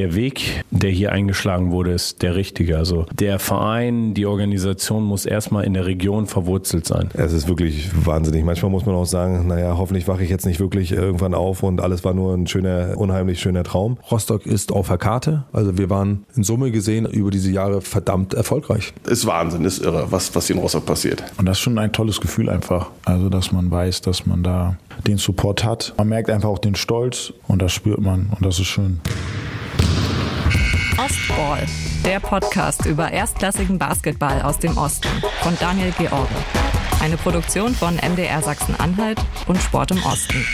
der Weg, der hier eingeschlagen wurde, ist der richtige. Also der Verein, die Organisation muss erstmal in der Region verwurzelt sein. Es ist wirklich wahnsinnig. Manchmal muss man auch sagen, naja, hoffentlich wache ich jetzt nicht wirklich irgendwann auf und alles war nur ein schöner, unheimlich schöner Traum. Rostock ist auf der Karte. Also wir waren in Summe gesehen über diese Jahre verdammt erfolgreich. Ist Wahnsinn, ist irre, was, was hier in Rostock passiert. Und das ist schon ein tolles Gefühl einfach. Also, dass man weiß, dass man da den Support hat. Man merkt einfach auch den Stolz und das spürt man und das ist schön. Ostball, der Podcast über erstklassigen Basketball aus dem Osten von Daniel George. Eine Produktion von MDR Sachsen-Anhalt und Sport im Osten.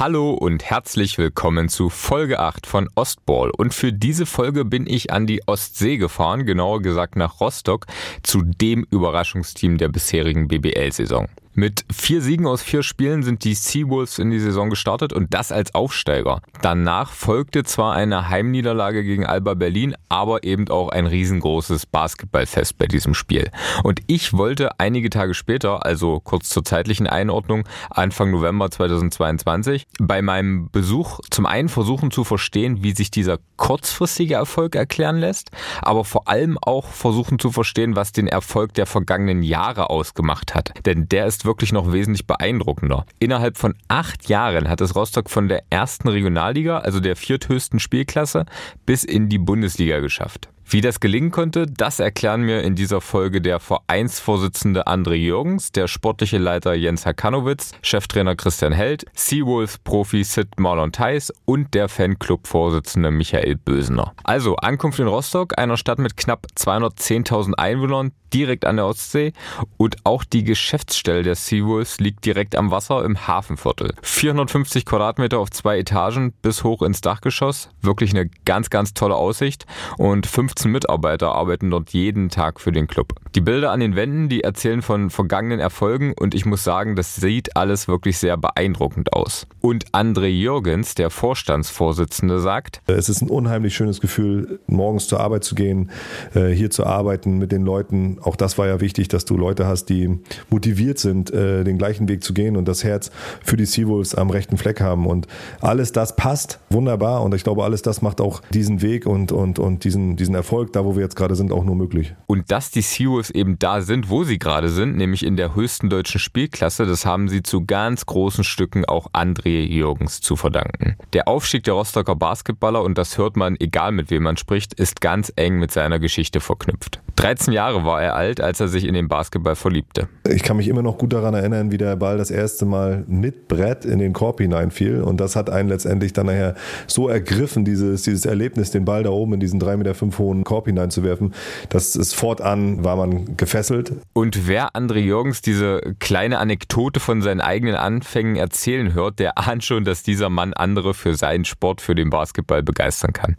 Hallo und herzlich willkommen zu Folge 8 von Ostball. Und für diese Folge bin ich an die Ostsee gefahren, genauer gesagt nach Rostock, zu dem Überraschungsteam der bisherigen BBL-Saison. Mit vier Siegen aus vier Spielen sind die Seawolves in die Saison gestartet und das als Aufsteiger. Danach folgte zwar eine Heimniederlage gegen Alba Berlin, aber eben auch ein riesengroßes Basketballfest bei diesem Spiel. Und ich wollte einige Tage später, also kurz zur zeitlichen Einordnung, Anfang November 2022, bei meinem Besuch zum einen versuchen zu verstehen, wie sich dieser kurzfristige Erfolg erklären lässt, aber vor allem auch versuchen zu verstehen, was den Erfolg der vergangenen Jahre ausgemacht hat. Denn der ist wirklich noch wesentlich beeindruckender. Innerhalb von acht Jahren hat es Rostock von der ersten Regionalliga, also der vierthöchsten Spielklasse, bis in die Bundesliga geschafft. Wie das gelingen konnte, das erklären mir in dieser Folge der Vereinsvorsitzende André Jürgens, der sportliche Leiter Jens Hakanowitz, Cheftrainer Christian Held, Seawolves-Profi Sid Marlon Theis und der Fanclub-Vorsitzende Michael Bösener. Also Ankunft in Rostock, einer Stadt mit knapp 210.000 Einwohnern, direkt an der Ostsee und auch die Geschäftsstelle der Seawolves liegt direkt am Wasser im Hafenviertel. 450 Quadratmeter auf zwei Etagen bis hoch ins Dachgeschoss, wirklich eine ganz, ganz tolle Aussicht und 15 Mitarbeiter arbeiten dort jeden Tag für den Club. Die Bilder an den Wänden, die erzählen von vergangenen Erfolgen und ich muss sagen, das sieht alles wirklich sehr beeindruckend aus. Und André Jürgens, der Vorstandsvorsitzende, sagt, es ist ein unheimlich schönes Gefühl, morgens zur Arbeit zu gehen, äh, hier zu arbeiten mit den Leuten, auch das war ja wichtig, dass du Leute hast, die motiviert sind, äh, den gleichen Weg zu gehen und das Herz für die Seawolves am rechten Fleck haben. Und alles das passt wunderbar und ich glaube, alles das macht auch diesen Weg und, und, und diesen, diesen Erfolg, da wo wir jetzt gerade sind, auch nur möglich. Und dass die Seawolves eben da sind, wo sie gerade sind, nämlich in der höchsten deutschen Spielklasse, das haben sie zu ganz großen Stücken auch André Jürgens zu verdanken. Der Aufstieg der Rostocker Basketballer, und das hört man, egal mit wem man spricht, ist ganz eng mit seiner Geschichte verknüpft. 13 Jahre war er alt, als er sich in den Basketball verliebte. Ich kann mich immer noch gut daran erinnern, wie der Ball das erste Mal mit Brett in den Korb hineinfiel. Und das hat einen letztendlich dann nachher so ergriffen, dieses, dieses Erlebnis, den Ball da oben in diesen 3,5 Meter fünf hohen Korb hineinzuwerfen. Das ist fortan, war man gefesselt. Und wer André Jürgens diese kleine Anekdote von seinen eigenen Anfängen erzählen hört, der ahnt schon, dass dieser Mann andere für seinen Sport, für den Basketball begeistern kann.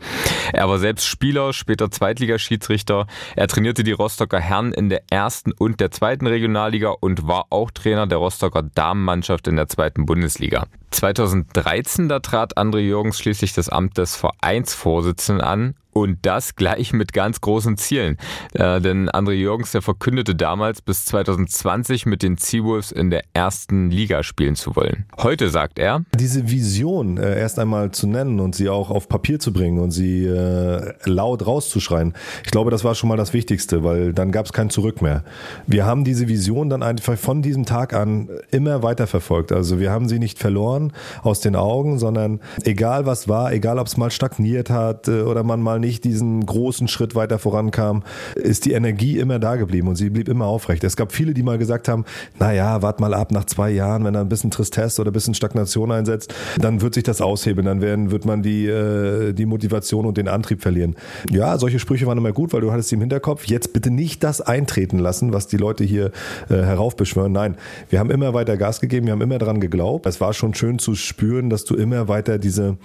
Er war selbst Spieler, später Zweitligaschiedsrichter. Er trainierte die Rostocker Herren in der ersten und der zweiten Regionalliga und war auch Trainer der Rostocker Damenmannschaft in der zweiten Bundesliga. 2013, da trat André Jürgens schließlich das Amt des Vereinsvorsitzenden an und das gleich mit ganz großen Zielen. Äh, denn André Jürgens, der verkündete damals, bis 2020 mit den Seawolves in der ersten Liga spielen zu wollen. Heute sagt er, diese Vision äh, erst einmal zu nennen und sie auch auf Papier zu bringen und sie äh, laut rauszuschreien, ich glaube, das war schon mal das Wichtigste, weil dann gab es kein Zurück mehr. Wir haben diese Vision dann einfach von diesem Tag an immer weiter verfolgt. Also wir haben sie nicht verloren aus den Augen, sondern egal was war, egal ob es mal stagniert hat äh, oder man mal nicht diesen großen Schritt weiter vorankam, ist die Energie immer da geblieben und sie blieb immer aufrecht. Es gab viele, die mal gesagt haben, naja, wart mal ab nach zwei Jahren, wenn da ein bisschen Tristesse oder ein bisschen Stagnation einsetzt, dann wird sich das aushebeln, dann werden, wird man die, äh, die Motivation und den Antrieb verlieren. Ja, solche Sprüche waren immer gut, weil du hattest sie im Hinterkopf. Jetzt bitte nicht das eintreten lassen, was die Leute hier äh, heraufbeschwören. Nein, wir haben immer weiter Gas gegeben, wir haben immer dran geglaubt. Es war schon schön zu spüren, dass du immer weiter diese,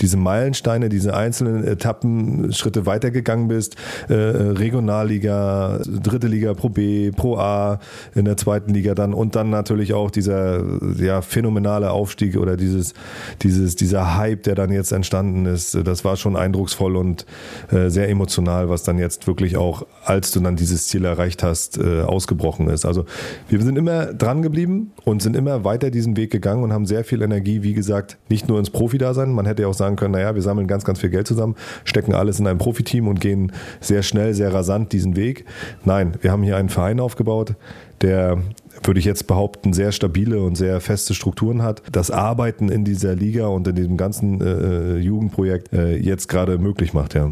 diese Meilensteine, diese einzelnen Etappen Schritte weitergegangen bist, äh, Regionalliga, dritte Liga, Pro B, Pro A in der zweiten Liga dann und dann natürlich auch dieser ja, phänomenale Aufstieg oder dieses, dieses, dieser Hype, der dann jetzt entstanden ist, das war schon eindrucksvoll und äh, sehr emotional, was dann jetzt wirklich auch, als du dann dieses Ziel erreicht hast, äh, ausgebrochen ist. Also wir sind immer dran geblieben und sind immer weiter diesen Weg gegangen und haben sehr viel Energie, wie gesagt, nicht nur ins Profi-Dasein. Man hätte ja auch sagen können, naja, wir sammeln ganz, ganz viel Geld zusammen, stecken alles in ein Profiteam und gehen sehr schnell, sehr rasant diesen Weg. Nein, wir haben hier einen Verein aufgebaut, der würde ich jetzt behaupten, sehr stabile und sehr feste Strukturen hat. Das Arbeiten in dieser Liga und in diesem ganzen äh, Jugendprojekt äh, jetzt gerade möglich macht, ja.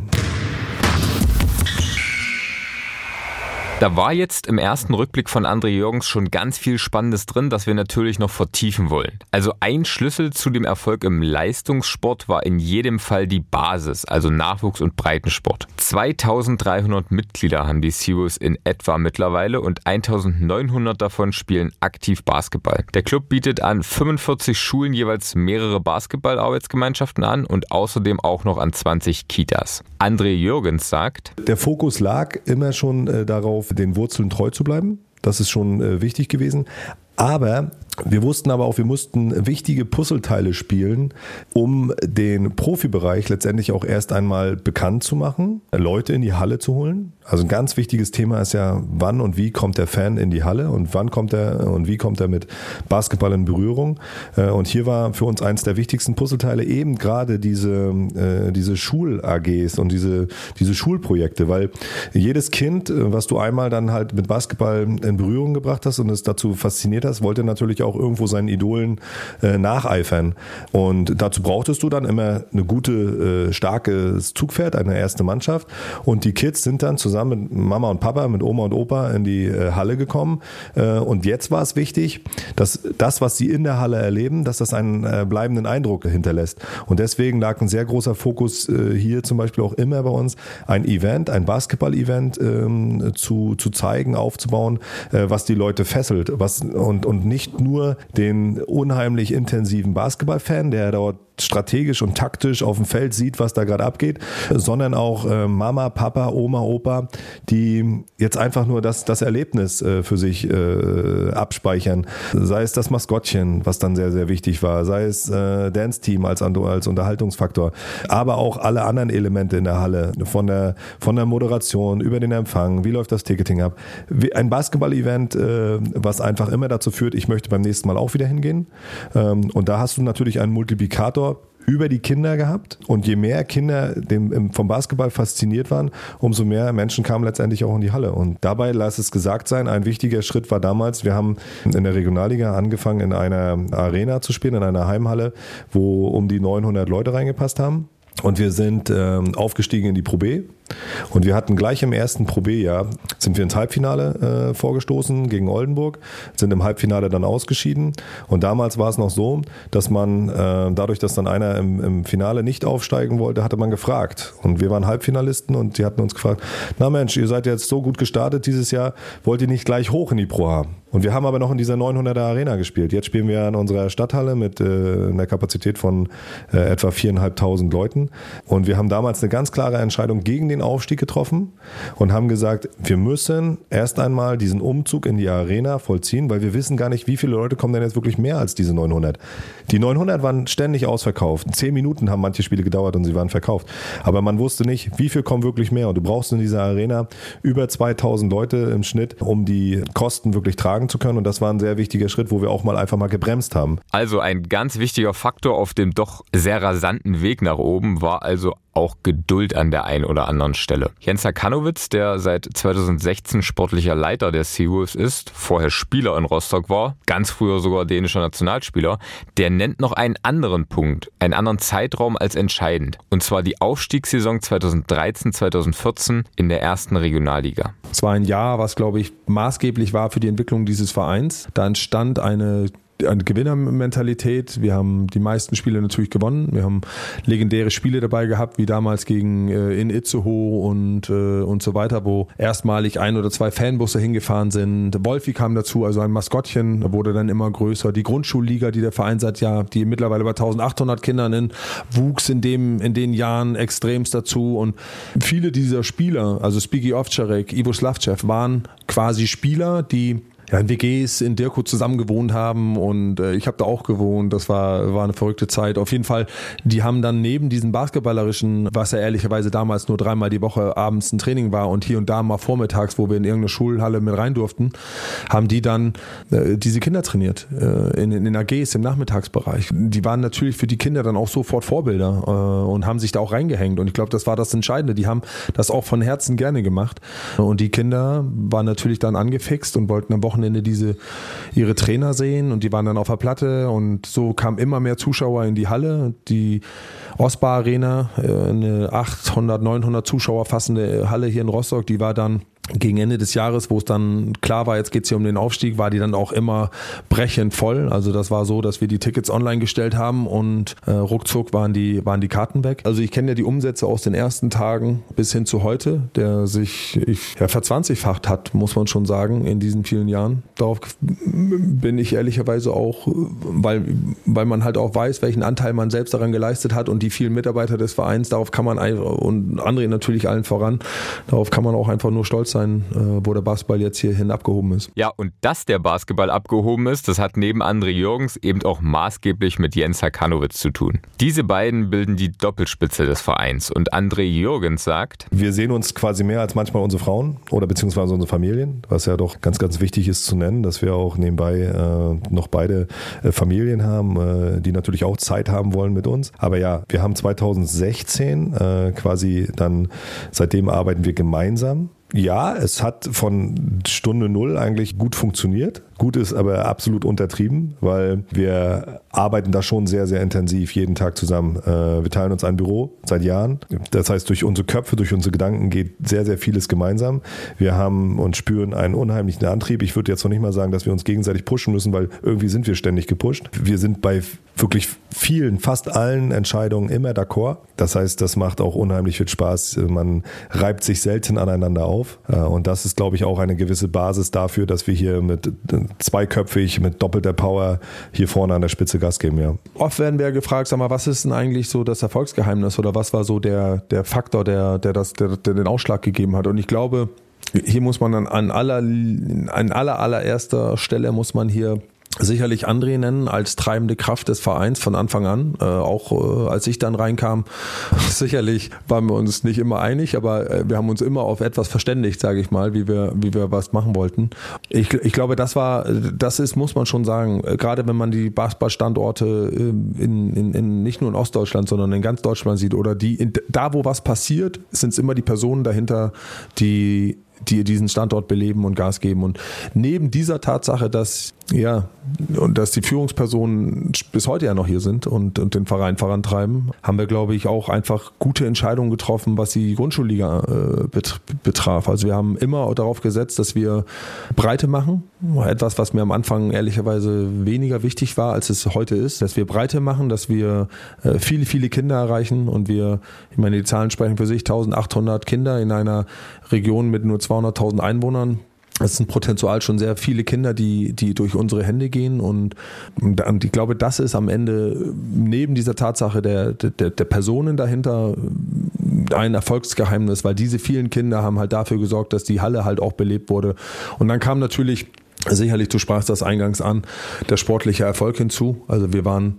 Da war jetzt im ersten Rückblick von André Jürgens schon ganz viel Spannendes drin, das wir natürlich noch vertiefen wollen. Also ein Schlüssel zu dem Erfolg im Leistungssport war in jedem Fall die Basis, also Nachwuchs- und Breitensport. 2300 Mitglieder haben die Seawolves in etwa mittlerweile und 1900 davon spielen aktiv Basketball. Der Club bietet an 45 Schulen jeweils mehrere Basketballarbeitsgemeinschaften an und außerdem auch noch an 20 Kitas. André Jürgens sagt, der Fokus lag immer schon äh, darauf, den Wurzeln treu zu bleiben. Das ist schon äh, wichtig gewesen. Aber wir wussten aber auch, wir mussten wichtige Puzzleteile spielen, um den Profibereich letztendlich auch erst einmal bekannt zu machen, Leute in die Halle zu holen. Also ein ganz wichtiges Thema ist ja, wann und wie kommt der Fan in die Halle und wann kommt er und wie kommt er mit Basketball in Berührung. Äh, und hier war für uns eins der wichtigsten Puzzleteile eben gerade diese, äh, diese Schul-AGs und diese, diese Schulprojekte, weil jedes Kind, äh, was du einmal dann halt mit Basketball in Berührung gebracht hast und es dazu fasziniert hast, wollte natürlich auch irgendwo seinen Idolen nacheifern. Und dazu brauchtest du dann immer eine gute, starkes Zugpferd, eine erste Mannschaft. Und die Kids sind dann zusammen mit Mama und Papa, mit Oma und Opa in die äh, Halle gekommen. Äh, und jetzt war es wichtig, dass das, was sie in der Halle erleben, dass das einen äh, bleibenden Eindruck hinterlässt. Und deswegen lag ein sehr großer Fokus hier zum Beispiel auch immer bei uns, ein Event, ein Basketball-Event ähm, zu, zu zeigen, aufzubauen, was die Leute fesselt. Was, und, und nicht nur den unheimlich intensiven Basketball-Fan, der dort strategisch und taktisch auf dem Feld sieht, was da gerade abgeht, sondern auch äh, Mama, Papa, Oma, Opa, die jetzt einfach nur das, das Erlebnis äh, für sich äh, abspeichern. Sei es das Maskottchen, was dann sehr, sehr wichtig war, sei es äh, Dance-Team als, als Unterhaltungsfaktor, aber auch alle anderen Elemente in der Halle, von der, von der Moderation über den Empfang, wie läuft das Ticketing ab. Ein Basketball-Event, äh, was einfach immer dazu führt, ich möchte beim nächsten Mal auch wieder hingehen. Ähm, und da hast du natürlich einen Multiplikator, über die Kinder gehabt. Und je mehr Kinder dem, vom Basketball fasziniert waren, umso mehr Menschen kamen letztendlich auch in die Halle. Und dabei, lass es gesagt sein, ein wichtiger Schritt war damals, wir haben in der Regionalliga angefangen, in einer Arena zu spielen, in einer Heimhalle, wo um die 900 Leute reingepasst haben. Und wir sind ähm, aufgestiegen in die Pro B und wir hatten gleich im ersten Pro B-Jahr, sind wir ins Halbfinale äh, vorgestoßen gegen Oldenburg, sind im Halbfinale dann ausgeschieden. Und damals war es noch so, dass man, äh, dadurch, dass dann einer im, im Finale nicht aufsteigen wollte, hatte man gefragt. Und wir waren Halbfinalisten und die hatten uns gefragt, na Mensch, ihr seid jetzt so gut gestartet dieses Jahr, wollt ihr nicht gleich hoch in die Pro haben? Und wir haben aber noch in dieser 900er Arena gespielt. Jetzt spielen wir in unserer Stadthalle mit äh, einer Kapazität von äh, etwa viereinhalbtausend Leuten. Und wir haben damals eine ganz klare Entscheidung gegen den den Aufstieg getroffen und haben gesagt, wir müssen erst einmal diesen Umzug in die Arena vollziehen, weil wir wissen gar nicht, wie viele Leute kommen denn jetzt wirklich mehr als diese 900. Die 900 waren ständig ausverkauft. Zehn Minuten haben manche Spiele gedauert und sie waren verkauft. Aber man wusste nicht, wie viel kommen wirklich mehr. Und du brauchst in dieser Arena über 2000 Leute im Schnitt, um die Kosten wirklich tragen zu können. Und das war ein sehr wichtiger Schritt, wo wir auch mal einfach mal gebremst haben. Also ein ganz wichtiger Faktor auf dem doch sehr rasanten Weg nach oben war also auch Geduld an der einen oder anderen Stelle. Jens Hakanowitz, der seit 2016 sportlicher Leiter der Seawolves ist, vorher Spieler in Rostock war, ganz früher sogar dänischer Nationalspieler, der nennt noch einen anderen Punkt, einen anderen Zeitraum als entscheidend. Und zwar die Aufstiegssaison 2013-2014 in der ersten Regionalliga. Es war ein Jahr, was, glaube ich, maßgeblich war für die Entwicklung dieses Vereins. Da entstand eine eine Gewinnermentalität. Wir haben die meisten Spiele natürlich gewonnen. Wir haben legendäre Spiele dabei gehabt, wie damals gegen äh, in Itzehoe und, äh, und so weiter, wo erstmalig ein oder zwei Fanbusse hingefahren sind. Wolfi kam dazu, also ein Maskottchen, wurde dann immer größer. Die Grundschulliga, die der Verein seit Jahr, die mittlerweile bei 1800 Kindern in, wuchs in dem, in den Jahren extremst dazu und viele dieser Spieler, also Spigi Ovčarek, Ivo Slavcev, waren quasi Spieler, die ja, in WGs in Dirko zusammen gewohnt haben und äh, ich habe da auch gewohnt. Das war, war eine verrückte Zeit. Auf jeden Fall, die haben dann neben diesem Basketballerischen, was ja ehrlicherweise damals nur dreimal die Woche abends ein Training war und hier und da mal vormittags, wo wir in irgendeine Schulhalle mit rein durften, haben die dann äh, diese Kinder trainiert äh, in, in den AGs im Nachmittagsbereich. Die waren natürlich für die Kinder dann auch sofort Vorbilder äh, und haben sich da auch reingehängt. Und ich glaube, das war das Entscheidende. Die haben das auch von Herzen gerne gemacht. Und die Kinder waren natürlich dann angefixt und wollten am Wochenende Wochenende diese ihre Trainer sehen und die waren dann auf der Platte und so kamen immer mehr Zuschauer in die Halle. Die Osbar Arena, äh, eine 800, 900 Zuschauer fassende Halle hier in Rostock, die war dann gegen Ende des Jahres, wo es dann klar war, jetzt geht es hier um den Aufstieg, war die dann auch immer brechend voll. Also das war so, dass wir die Tickets online gestellt haben und äh, ruckzuck waren die, waren die Karten weg. Also ich kenne ja die Umsätze aus den ersten Tagen bis hin zu heute, der sich ich, ja, verzwanzigfacht hat, muss man schon sagen, in diesen vielen Jahren. Darauf bin ich ehrlicherweise auch, weil, weil man halt auch weiß, welchen Anteil man selbst daran geleistet hat und die vielen Mitarbeiter des Vereins, darauf kann man und andere natürlich allen voran, darauf kann man auch einfach nur stolz sein sein, äh, wo der Basketball jetzt hierhin abgehoben ist. Ja, und dass der Basketball abgehoben ist, das hat neben André Jürgens eben auch maßgeblich mit Jens Hakanowitz zu tun. Diese beiden bilden die Doppelspitze des Vereins und André Jürgens sagt, wir sehen uns quasi mehr als manchmal unsere Frauen oder beziehungsweise unsere Familien, was ja doch ganz, ganz wichtig ist zu nennen, dass wir auch nebenbei äh, noch beide äh, Familien haben, äh, die natürlich auch Zeit haben wollen mit uns. Aber ja, wir haben 2016 äh, quasi dann, seitdem arbeiten wir gemeinsam ja, es hat von Stunde Null eigentlich gut funktioniert. Gut ist aber absolut untertrieben, weil wir arbeiten da schon sehr, sehr intensiv jeden Tag zusammen. Äh, wir teilen uns ein Büro seit Jahren. Das heißt, durch unsere Köpfe, durch unsere Gedanken geht sehr, sehr vieles gemeinsam. Wir haben und spüren einen unheimlichen Antrieb. Ich würde jetzt noch nicht mal sagen, dass wir uns gegenseitig pushen müssen, weil irgendwie sind wir ständig gepusht. Wir sind bei wirklich vielen, fast allen Entscheidungen immer d'accord. Das heißt, das macht auch unheimlich viel Spaß. Man reibt sich selten aneinander auf. Äh, und das ist, glaube ich, auch eine gewisse Basis dafür, dass wir hier mit zweiköpfig mit doppelter Power hier vorne an der Spitze Gas geben, ja. Oft werden wir gefragt, sag mal, was ist denn eigentlich so das Erfolgsgeheimnis oder was war so der, der Faktor, der, der, das, der, der den Ausschlag gegeben hat? Und ich glaube, hier muss man dann an aller, an aller, allererster Stelle muss man hier sicherlich André nennen als treibende Kraft des Vereins von Anfang an. Äh, auch äh, als ich dann reinkam, sicherlich waren wir uns nicht immer einig, aber äh, wir haben uns immer auf etwas verständigt, sage ich mal, wie wir, wie wir was machen wollten. Ich, ich glaube, das war, das ist, muss man schon sagen, äh, gerade wenn man die Basketballstandorte äh, in, in, in, nicht nur in Ostdeutschland, sondern in ganz Deutschland sieht oder die, in, da wo was passiert, sind es immer die Personen dahinter, die die diesen Standort beleben und Gas geben. Und neben dieser Tatsache, dass ja, und dass die Führungspersonen bis heute ja noch hier sind und, und den Verein vorantreiben, haben wir, glaube ich, auch einfach gute Entscheidungen getroffen, was die Grundschulliga äh, betraf. Also wir haben immer darauf gesetzt, dass wir Breite machen. Etwas, was mir am Anfang ehrlicherweise weniger wichtig war, als es heute ist. Dass wir Breite machen, dass wir äh, viele, viele Kinder erreichen und wir, ich meine, die Zahlen sprechen für sich, 1800 Kinder in einer Region mit nur 200.000 Einwohnern es sind potenziell schon sehr viele Kinder, die, die durch unsere Hände gehen und, und ich glaube, das ist am Ende neben dieser Tatsache der, der, der Personen dahinter ein Erfolgsgeheimnis, weil diese vielen Kinder haben halt dafür gesorgt, dass die Halle halt auch belebt wurde. Und dann kam natürlich sicherlich, du sprachst das eingangs an, der sportliche Erfolg hinzu. Also wir waren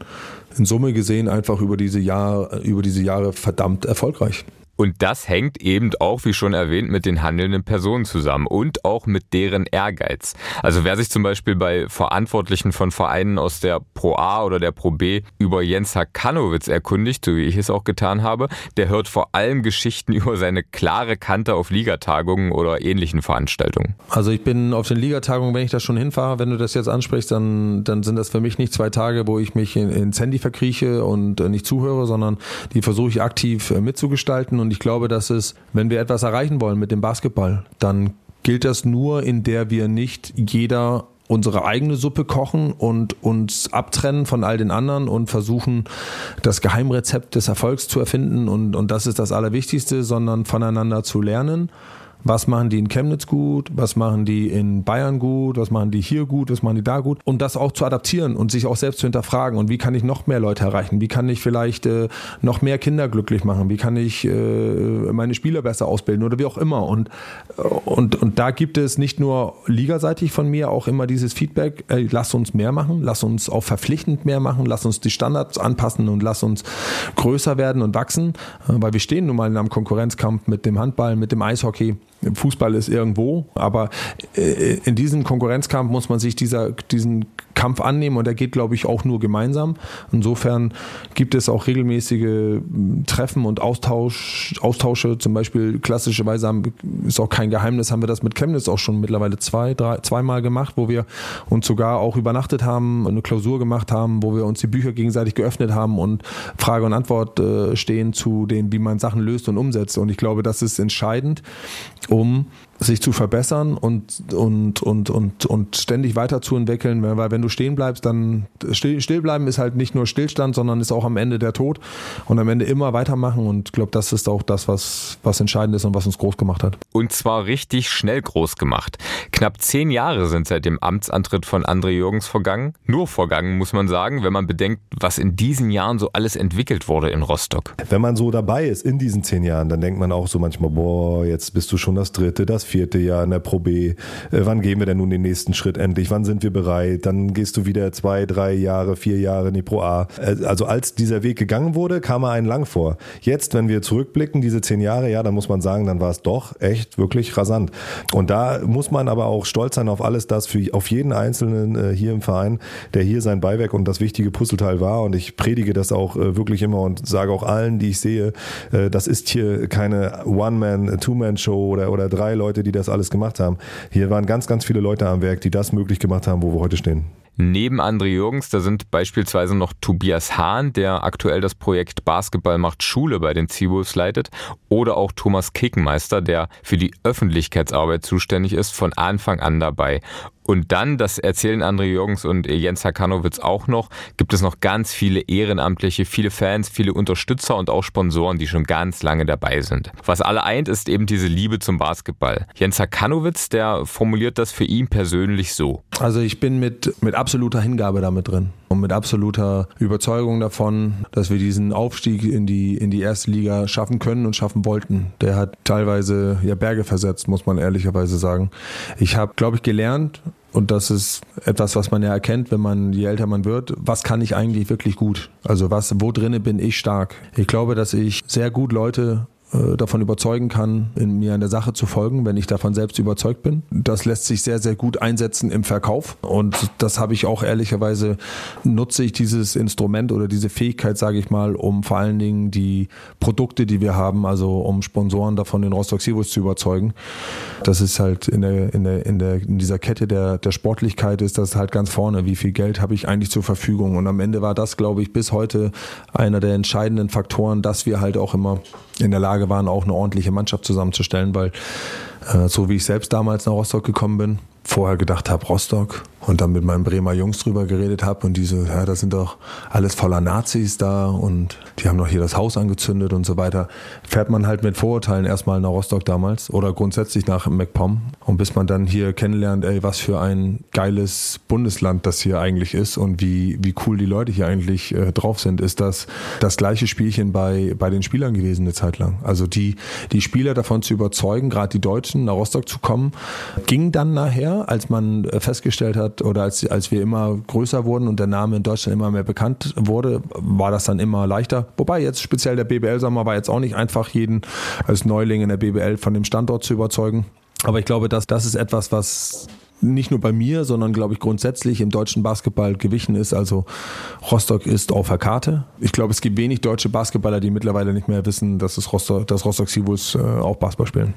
in Summe gesehen einfach über diese Jahre, über diese Jahre verdammt erfolgreich. Und das hängt eben auch, wie schon erwähnt, mit den handelnden Personen zusammen und auch mit deren Ehrgeiz. Also wer sich zum Beispiel bei Verantwortlichen von Vereinen aus der Pro A oder der Pro B über Jens Hakanowitz erkundigt, so wie ich es auch getan habe, der hört vor allem Geschichten über seine klare Kante auf Ligatagungen oder ähnlichen Veranstaltungen. Also ich bin auf den Ligatagungen, wenn ich da schon hinfahre, wenn du das jetzt ansprichst, dann, dann sind das für mich nicht zwei Tage, wo ich mich in, ins Handy verkrieche und äh, nicht zuhöre, sondern die versuche ich aktiv äh, mitzugestalten und und ich glaube, dass es, wenn wir etwas erreichen wollen mit dem Basketball, dann gilt das nur, in der wir nicht jeder unsere eigene Suppe kochen und uns abtrennen von all den anderen und versuchen, das Geheimrezept des Erfolgs zu erfinden. Und, und das ist das Allerwichtigste, sondern voneinander zu lernen was machen die in Chemnitz gut, was machen die in Bayern gut, was machen die hier gut, was machen die da gut? Und das auch zu adaptieren und sich auch selbst zu hinterfragen. Und wie kann ich noch mehr Leute erreichen, wie kann ich vielleicht äh, noch mehr Kinder glücklich machen, wie kann ich äh, meine Spieler besser ausbilden oder wie auch immer? Und, und, und da gibt es nicht nur ligaseitig von mir auch immer dieses Feedback, ey, lass uns mehr machen, lass uns auch verpflichtend mehr machen, lass uns die Standards anpassen und lass uns größer werden und wachsen, äh, weil wir stehen nun mal in einem Konkurrenzkampf mit dem Handball, mit dem Eishockey Fußball ist irgendwo, aber äh, in diesem Konkurrenzkampf muss man sich dieser, diesen Kampf annehmen und der geht, glaube ich, auch nur gemeinsam. Insofern gibt es auch regelmäßige hm, Treffen und Austausch, Austausche. Zum Beispiel klassischerweise haben, ist auch kein Geheimnis, haben wir das mit Chemnitz auch schon mittlerweile zwei, drei, zweimal gemacht, wo wir uns sogar auch übernachtet haben, eine Klausur gemacht haben, wo wir uns die Bücher gegenseitig geöffnet haben und Frage und Antwort äh, stehen zu dem, wie man Sachen löst und umsetzt. Und ich glaube, das ist entscheidend, um sich zu verbessern und, und, und, und, und ständig weiterzuentwickeln, weil wenn du stehen bleibst, dann still, still bleiben ist halt nicht nur Stillstand, sondern ist auch am Ende der Tod und am Ende immer weitermachen und ich glaube, das ist auch das, was, was entscheidend ist und was uns groß gemacht hat. Und zwar richtig schnell groß gemacht. Knapp zehn Jahre sind seit dem Amtsantritt von André Jürgens vergangen. Nur vergangen, muss man sagen, wenn man bedenkt, was in diesen Jahren so alles entwickelt wurde in Rostock. Wenn man so dabei ist in diesen zehn Jahren, dann denkt man auch so manchmal, boah, jetzt bist du schon das dritte, das vierte Jahr in der Pro B. Äh, wann gehen wir denn nun den nächsten Schritt endlich? Wann sind wir bereit? Dann gehst du wieder zwei, drei Jahre, vier Jahre in die Pro A. Äh, also als dieser Weg gegangen wurde, kam er einen lang vor. Jetzt, wenn wir zurückblicken, diese zehn Jahre, ja, dann muss man sagen, dann war es doch echt wirklich rasant. Und da muss man aber auch stolz sein auf alles das, für, auf jeden Einzelnen äh, hier im Verein, der hier sein Beiwerk und das wichtige Puzzleteil war. Und ich predige das auch wirklich immer und sage auch allen, die ich sehe, das ist hier keine One-Man, Two-Man-Show oder, oder drei Leute, die das alles alles gemacht haben. Hier waren ganz, ganz viele Leute am Werk, die das möglich gemacht haben, wo wir heute stehen. Neben André Jürgens, da sind beispielsweise noch Tobias Hahn, der aktuell das Projekt Basketball macht Schule bei den Seawolves leitet, oder auch Thomas Kickenmeister, der für die Öffentlichkeitsarbeit zuständig ist, von Anfang an dabei. Und dann, das erzählen André Jürgens und Jens Hakanowitz auch noch, gibt es noch ganz viele Ehrenamtliche, viele Fans, viele Unterstützer und auch Sponsoren, die schon ganz lange dabei sind. Was alle eint, ist eben diese Liebe zum Basketball. Jens Hakanowitz, der formuliert das für ihn persönlich so. Also ich bin mit, mit absoluter Hingabe damit drin und mit absoluter Überzeugung davon, dass wir diesen Aufstieg in die, in die erste Liga schaffen können und schaffen wollten. Der hat teilweise ja Berge versetzt, muss man ehrlicherweise sagen. Ich habe, glaube ich, gelernt, und das ist etwas, was man ja erkennt, wenn man, je älter man wird, was kann ich eigentlich wirklich gut? Also was, wo drinne bin ich stark? Ich glaube, dass ich sehr gut Leute davon überzeugen kann, in mir der Sache zu folgen, wenn ich davon selbst überzeugt bin. Das lässt sich sehr, sehr gut einsetzen im Verkauf. Und das habe ich auch ehrlicherweise, nutze ich dieses Instrument oder diese Fähigkeit, sage ich mal, um vor allen Dingen die Produkte, die wir haben, also um Sponsoren davon den Rostock Seawolves zu überzeugen. Das ist halt in der, in der, in der, in dieser Kette der, der Sportlichkeit ist das halt ganz vorne. Wie viel Geld habe ich eigentlich zur Verfügung? Und am Ende war das, glaube ich, bis heute einer der entscheidenden Faktoren, dass wir halt auch immer in der Lage waren, auch eine ordentliche Mannschaft zusammenzustellen, weil so wie ich selbst damals nach Rostock gekommen bin, vorher gedacht habe, Rostock, und dann mit meinen Bremer Jungs drüber geredet habe und diese, ja, da sind doch alles voller Nazis da und die haben doch hier das Haus angezündet und so weiter, fährt man halt mit Vorurteilen erstmal nach Rostock damals oder grundsätzlich nach MacPom und bis man dann hier kennenlernt, ey, was für ein geiles Bundesland das hier eigentlich ist und wie, wie cool die Leute hier eigentlich äh, drauf sind, ist das das gleiche Spielchen bei, bei den Spielern gewesen eine Zeit lang. Also die, die Spieler davon zu überzeugen, gerade die Deutschen nach Rostock zu kommen, ging dann nachher, als man festgestellt hat, oder als, als wir immer größer wurden und der Name in Deutschland immer mehr bekannt wurde, war das dann immer leichter. Wobei jetzt speziell der BBL-Sommer war jetzt auch nicht einfach, jeden als Neuling in der BBL von dem Standort zu überzeugen. Aber ich glaube, dass das ist etwas, was nicht nur bei mir, sondern glaube ich grundsätzlich im deutschen Basketball gewichen ist. Also Rostock ist auf der Karte. Ich glaube, es gibt wenig deutsche Basketballer, die mittlerweile nicht mehr wissen, dass, es Rostock, dass Rostock Seawolves äh, auch Basketball spielen.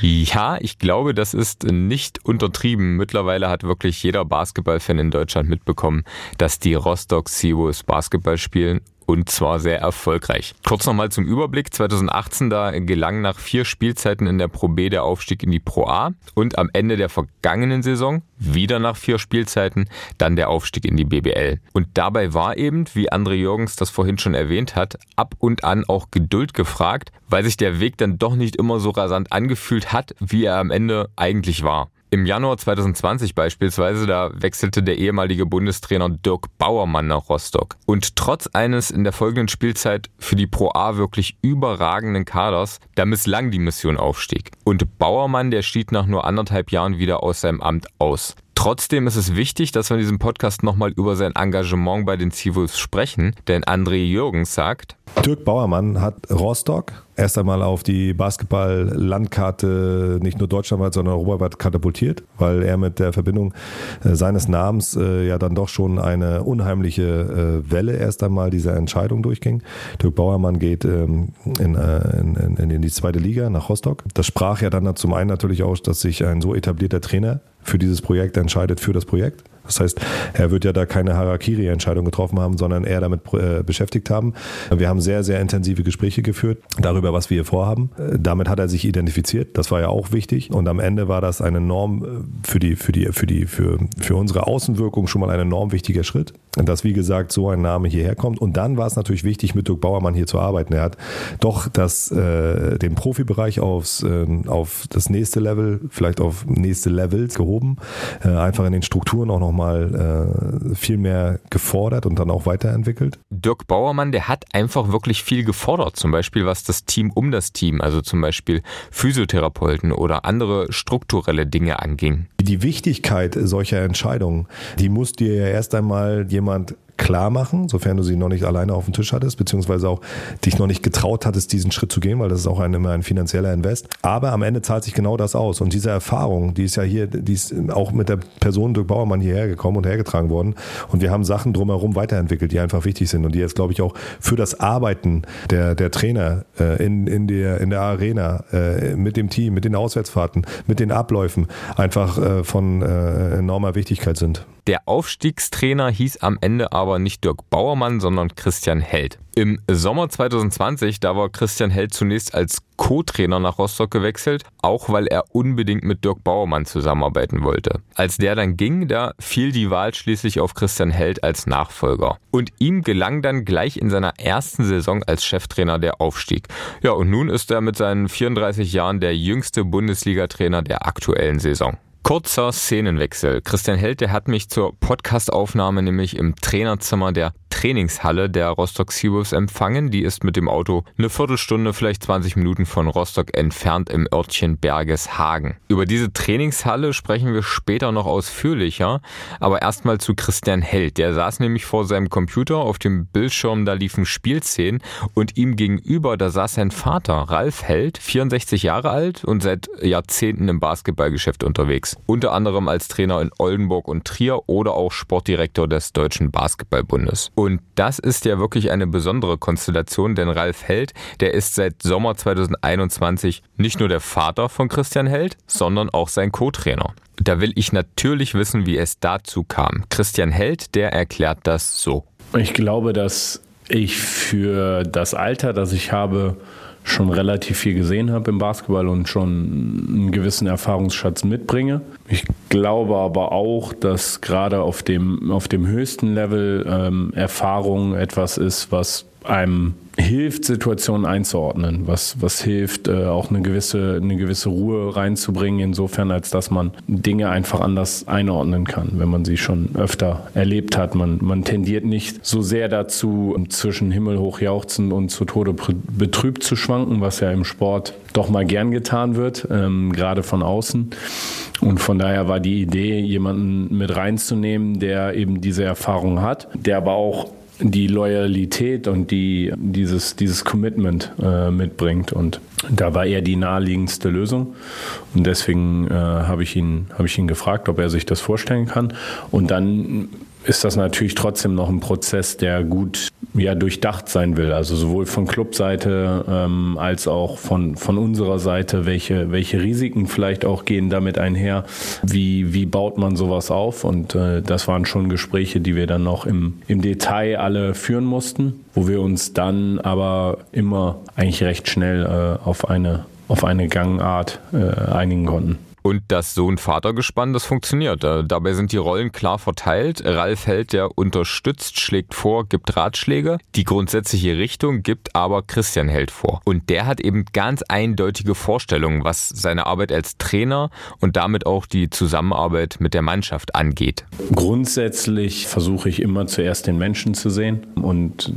Ja, ich glaube, das ist nicht untertrieben. Mittlerweile hat wirklich jeder Basketballfan in Deutschland mitbekommen, dass die Rostock Seawolves Basketball spielen und zwar sehr erfolgreich. Kurz nochmal zum Überblick. 2018 da gelang nach vier Spielzeiten in der Pro B der Aufstieg in die Pro A und am Ende der vergangenen Saison wieder nach vier Spielzeiten dann der Aufstieg in die BBL. Und dabei war eben, wie André Jürgens das vorhin schon erwähnt hat, ab und an auch Geduld gefragt, weil sich der Weg dann doch nicht immer so rasant angefühlt hat, wie er am Ende eigentlich war. Im Januar 2020 beispielsweise, da wechselte der ehemalige Bundestrainer Dirk Bauermann nach Rostock. Und trotz eines in der folgenden Spielzeit für die Pro A wirklich überragenden Kaders, da misslang die Mission Aufstieg. Und Bauermann, der schied nach nur anderthalb Jahren wieder aus seinem Amt aus. Trotzdem ist es wichtig, dass wir in diesem Podcast nochmal über sein Engagement bei den Seawolves sprechen, denn André Jürgens sagt, Dirk Bauermann hat Rostock erst einmal auf die Basketball-Landkarte nicht nur deutschlandweit, sondern europaweit katapultiert, weil er mit der Verbindung äh, seines Namens äh, ja dann doch schon eine unheimliche äh, Welle erst einmal dieser Entscheidung durchging. Dirk Bauermann geht ähm, in, in, in, in die zweite Liga nach Rostock. Das sprach ja dann zum einen natürlich aus, dass sich ein so etablierter Trainer für dieses Projekt entscheidet, für das Projekt. Das heißt, er wird ja da keine Harakiri-Entscheidung getroffen haben, sondern eher damit beschäftigt haben. Wir haben sehr, sehr intensive Gespräche geführt darüber, was wir hier vorhaben. Äh, damit hat er sich identifiziert. Das war ja auch wichtig. Und am Ende war das eine Norm äh, für die, für die, für die, für, für unsere Außenwirkung schon mal ein enorm wichtiger Schritt. Dass, wie gesagt, so ein Name hierher kommt. Und dann war es natürlich wichtig, mit Dirk Bauermann hier zu arbeiten. Er hat doch das, äh, den Profibereich aufs, äh, auf das nächste Level, vielleicht auf nächste Levels gehoben. Äh, einfach in den Strukturen auch nochmal äh, viel mehr gefordert und dann auch weiterentwickelt? Dirk Bauermann, der hat einfach wirklich viel gefordert, zum Beispiel was das Team um das Team, also zum Beispiel Physiotherapeuten oder andere strukturelle Dinge anging. Die Wichtigkeit solcher Entscheidungen, die muss dir ja erst einmal jemand klar machen, sofern du sie noch nicht alleine auf dem Tisch hattest, beziehungsweise auch dich noch nicht getraut hattest, diesen Schritt zu gehen, weil das ist auch ein, immer ein finanzieller Invest. Aber am Ende zahlt sich genau das aus. Und diese Erfahrung, die ist ja hier, die ist auch mit der Person Dirk Bauermann hierher gekommen und hergetragen worden. Und wir haben Sachen drumherum weiterentwickelt, die einfach wichtig sind und die jetzt, glaube ich, auch für das Arbeiten der, der Trainer äh, in, in, der, in der Arena, äh, mit dem Team, mit den Auswärtsfahrten, mit den Abläufen einfach äh, von äh, enormer Wichtigkeit sind. Der Aufstiegstrainer hieß am Ende aber nicht Dirk Bauermann, sondern Christian Held. Im Sommer 2020, da war Christian Held zunächst als Co-Trainer nach Rostock gewechselt, auch weil er unbedingt mit Dirk Bauermann zusammenarbeiten wollte. Als der dann ging, da fiel die Wahl schließlich auf Christian Held als Nachfolger. Und ihm gelang dann gleich in seiner ersten Saison als Cheftrainer der Aufstieg. Ja, und nun ist er mit seinen 34 Jahren der jüngste Bundesliga-Trainer der aktuellen Saison. Kurzer Szenenwechsel. Christian Held, der hat mich zur Podcastaufnahme nämlich im Trainerzimmer der Trainingshalle der Rostock Seawolves empfangen. Die ist mit dem Auto eine Viertelstunde, vielleicht 20 Minuten von Rostock entfernt im Örtchen Bergeshagen. Über diese Trainingshalle sprechen wir später noch ausführlicher, aber erstmal zu Christian Held. Der saß nämlich vor seinem Computer, auf dem Bildschirm da liefen Spielszenen und ihm gegenüber, da saß sein Vater, Ralf Held, 64 Jahre alt und seit Jahrzehnten im Basketballgeschäft unterwegs. Unter anderem als Trainer in Oldenburg und Trier oder auch Sportdirektor des Deutschen Basketballbundes. Und das ist ja wirklich eine besondere Konstellation, denn Ralf Held, der ist seit Sommer 2021 nicht nur der Vater von Christian Held, sondern auch sein Co-Trainer. Da will ich natürlich wissen, wie es dazu kam. Christian Held, der erklärt das so. Ich glaube, dass ich für das Alter, das ich habe, schon relativ viel gesehen habe im Basketball und schon einen gewissen Erfahrungsschatz mitbringe. Ich glaube aber auch, dass gerade auf dem, auf dem höchsten Level ähm, Erfahrung etwas ist, was einem hilft, Situationen einzuordnen, was, was hilft, äh, auch eine gewisse, eine gewisse Ruhe reinzubringen, insofern, als dass man Dinge einfach anders einordnen kann, wenn man sie schon öfter erlebt hat. Man, man tendiert nicht so sehr dazu, zwischen Himmel hoch und zu Tode betrübt zu schwanken, was ja im Sport doch mal gern getan wird, ähm, gerade von außen. Und von daher war die Idee, jemanden mit reinzunehmen, der eben diese Erfahrung hat, der aber auch die Loyalität und die, dieses, dieses Commitment äh, mitbringt. Und da war er die naheliegendste Lösung. Und deswegen äh, habe ich, ihn, hab ich ihn gefragt, ob er sich das vorstellen kann. Und dann ist das natürlich trotzdem noch ein Prozess, der gut ja, durchdacht sein will. Also sowohl von Clubseite ähm, als auch von, von unserer Seite, welche, welche Risiken vielleicht auch gehen damit einher, wie, wie baut man sowas auf. Und äh, das waren schon Gespräche, die wir dann noch im, im Detail alle führen mussten, wo wir uns dann aber immer eigentlich recht schnell äh, auf, eine, auf eine Gangart äh, einigen konnten. Und das Sohn-Vater-Gespann, das funktioniert. Äh, dabei sind die Rollen klar verteilt. Ralf Held, der unterstützt, schlägt vor, gibt Ratschläge. Die grundsätzliche Richtung gibt aber Christian Held vor. Und der hat eben ganz eindeutige Vorstellungen, was seine Arbeit als Trainer und damit auch die Zusammenarbeit mit der Mannschaft angeht. Grundsätzlich versuche ich immer zuerst den Menschen zu sehen. Und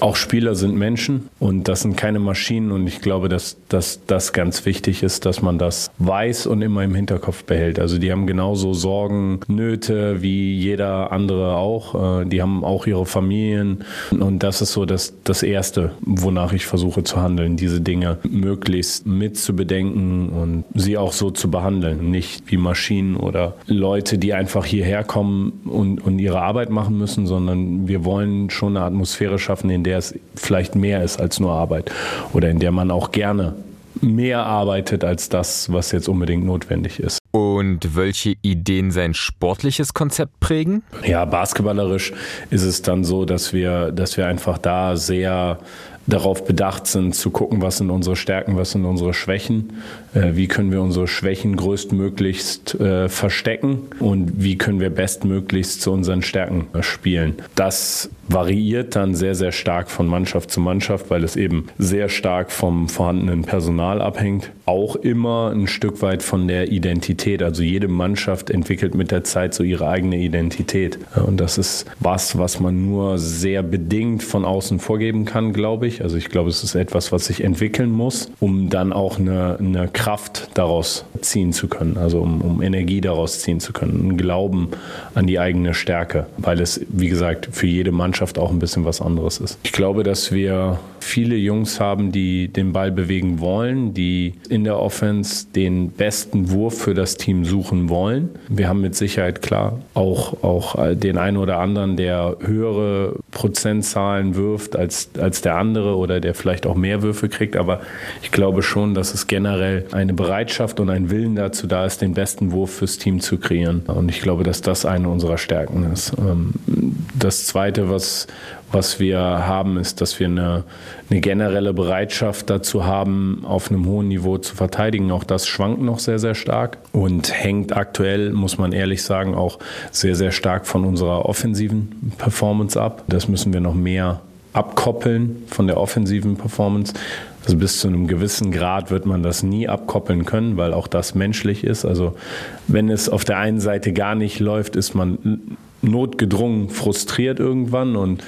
auch Spieler sind Menschen und das sind keine Maschinen. Und ich glaube, dass, dass das ganz wichtig ist, dass man das weiß und immer im Hinterkopf behält. Also die haben genauso Sorgen, Nöte wie jeder andere auch. Äh, die haben auch ihre Familien und das ist so das, das Erste, wonach ich versuche zu handeln, diese Dinge möglichst mitzubedenken und sie auch so zu behandeln. Nicht wie Maschinen oder Leute, die einfach hierher kommen und, und ihre Arbeit machen müssen, sondern wir wollen schon eine Atmosphäre schaffen, in der es vielleicht mehr ist als nur Arbeit oder in der man auch gerne mehr arbeitet als das, was jetzt unbedingt notwendig ist. Und welche Ideen sein sportliches Konzept prägen? Ja, basketballerisch ist es dann so, dass wir, dass wir einfach da sehr darauf bedacht sind, zu gucken, was sind unsere Stärken, was sind unsere Schwächen, wie können wir unsere Schwächen größtmöglichst äh, verstecken und wie können wir bestmöglichst zu unseren Stärken äh, spielen. Das variiert dann sehr, sehr stark von Mannschaft zu Mannschaft, weil es eben sehr stark vom vorhandenen Personal abhängt. Auch immer ein Stück weit von der Identität. Also jede Mannschaft entwickelt mit der Zeit so ihre eigene Identität. Und das ist was, was man nur sehr bedingt von außen vorgeben kann, glaube ich. Also ich glaube, es ist etwas, was sich entwickeln muss, um dann auch eine, eine Kraft daraus ziehen zu können. Also um, um Energie daraus ziehen zu können. Ein Glauben an die eigene Stärke. Weil es, wie gesagt, für jede Mannschaft auch ein bisschen was anderes ist. Ich glaube, dass wir viele Jungs haben, die den Ball bewegen wollen, die in der Offense den besten Wurf für das Team suchen wollen. Wir haben mit Sicherheit klar auch, auch den einen oder anderen, der höhere Prozentzahlen wirft als, als der andere oder der vielleicht auch mehr Würfe kriegt. Aber ich glaube schon, dass es generell eine Bereitschaft und ein Willen dazu da ist, den besten Wurf fürs Team zu kreieren. Und ich glaube, dass das eine unserer Stärken ist. Ähm, das Zweite, was was, wir haben, ist, dass wir eine, eine generelle Bereitschaft dazu haben, auf einem hohen Niveau zu verteidigen. Auch das schwankt noch sehr, sehr stark und hängt aktuell, muss man ehrlich sagen, auch sehr, sehr stark von unserer offensiven Performance ab. Das müssen wir noch mehr abkoppeln von der offensiven Performance. Also bis zu einem gewissen Grad wird man das nie abkoppeln können, weil auch das menschlich ist. Also wenn es auf der einen Seite gar nicht läuft, ist man notgedrungen frustriert irgendwann und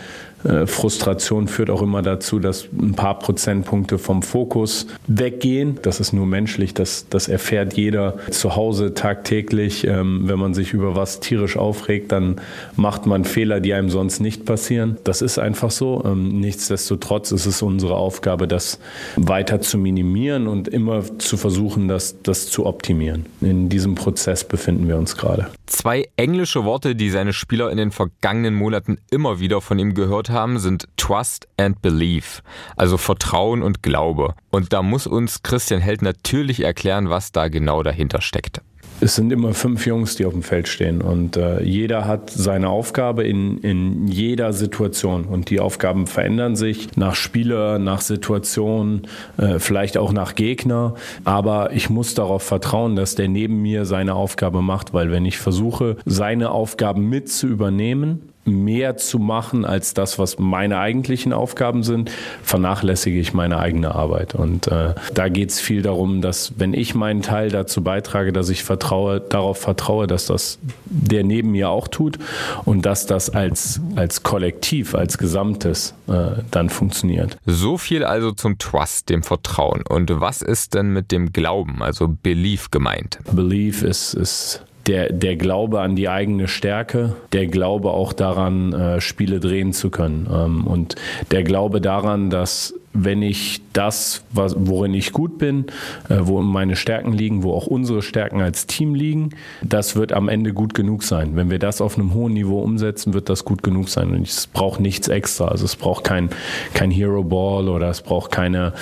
Frustration führt auch immer dazu, dass ein paar Prozentpunkte vom Fokus weggehen. Das ist nur menschlich, das, das erfährt jeder zu Hause tagtäglich. Ähm, wenn man sich über was tierisch aufregt, dann macht man Fehler, die einem sonst nicht passieren. Das ist einfach so. Ähm, nichtsdestotrotz ist es unsere Aufgabe, das weiter zu minimieren und immer zu versuchen, das, das zu optimieren. In diesem Prozess befinden wir uns gerade. Zwei englische Worte, die seine Spieler in den vergangenen Monaten immer wieder von ihm gehört haben, sind Trust and Belief, also Vertrauen und Glaube. Und da muss uns Christian Held natürlich erklären, was da genau dahinter steckt. Es sind immer fünf Jungs, die auf dem Feld stehen. Und äh, jeder hat seine Aufgabe in, in jeder Situation. Und die Aufgaben verändern sich nach Spieler, nach Situation, äh, vielleicht auch nach Gegner, aber ich muss darauf vertrauen, dass der neben mir seine Aufgabe macht, weil wenn ich versuche, seine Aufgaben mit zu übernehmen, mehr zu machen als das, was meine eigentlichen Aufgaben sind, vernachlässige ich meine eigene Arbeit. Und äh, da geht es viel darum, dass wenn ich meinen Teil dazu beitrage, dass ich vertraue, darauf vertraue, dass das der neben mir auch tut und dass das als, als Kollektiv, als Gesamtes äh, dann funktioniert. So viel also zum Trust, dem Vertrauen. Und was ist denn mit dem Glauben, also Belief gemeint? Belief ist, ist der, der Glaube an die eigene Stärke, der Glaube auch daran, äh, Spiele drehen zu können. Ähm, und der Glaube daran, dass wenn ich das, worin ich gut bin, äh, wo meine Stärken liegen, wo auch unsere Stärken als Team liegen, das wird am Ende gut genug sein. Wenn wir das auf einem hohen Niveau umsetzen, wird das gut genug sein. Und es braucht nichts extra. Also es braucht kein, kein Hero Ball oder es braucht keine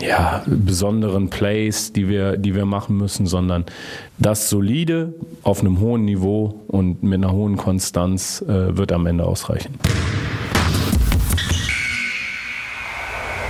ja, besonderen Plays, die wir, die wir machen müssen, sondern das solide auf einem hohen Niveau und mit einer hohen Konstanz äh, wird am Ende ausreichen.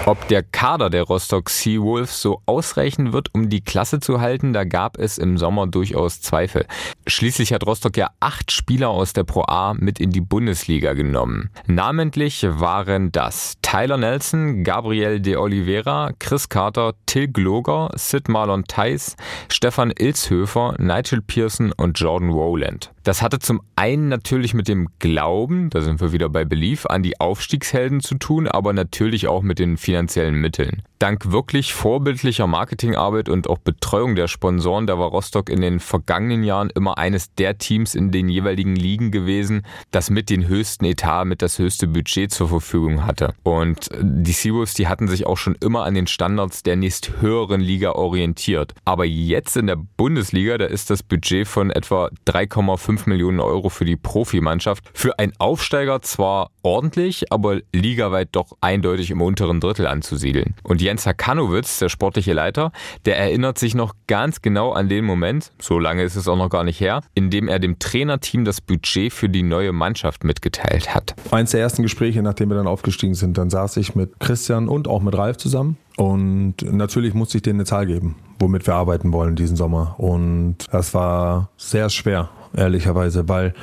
Ob der Kader der Rostock Seawolves so ausreichen wird, um die Klasse zu halten, da gab es im Sommer durchaus Zweifel. Schließlich hat Rostock ja acht Spieler aus der Pro A mit in die Bundesliga genommen. Namentlich waren das Tyler Nelson, Gabriel de Oliveira, Chris Carter, Till Gloger, Sid Marlon Theis, Stefan Ilzhöfer, Nigel Pearson und Jordan Rowland. Das hatte zum einen natürlich mit dem Glauben, da sind wir wieder bei Belief, an die Aufstiegshelden zu tun, aber natürlich auch mit den finanziellen Mitteln. Dank wirklich vorbildlicher Marketingarbeit und auch Betreuung der Sponsoren, da war Rostock in den vergangenen Jahren immer eines der Teams in den jeweiligen Ligen gewesen, das mit den höchsten Etat, mit das höchste Budget zur Verfügung hatte. Und die Seawolves, die hatten sich auch schon immer an den Standards der nächst höheren Liga orientiert. Aber jetzt in der Bundesliga, da ist das Budget von etwa 3,5 Millionen Euro für die Profimannschaft. Für einen Aufsteiger zwar ordentlich, aber ligaweit doch eindeutig im unteren Drittel anzusiedeln. Und Jens Hakanowitz, der sportliche Leiter, der erinnert sich noch ganz genau an den Moment, so lange ist es auch noch gar nicht her, in dem er dem Trainerteam das Budget für die neue Mannschaft mitgeteilt hat. Eins der ersten Gespräche, nachdem wir dann aufgestiegen sind, dann saß ich mit Christian und auch mit Ralf zusammen. Und natürlich musste ich denen eine Zahl geben, womit wir arbeiten wollen diesen Sommer. Und das war sehr schwer, ehrlicherweise, weil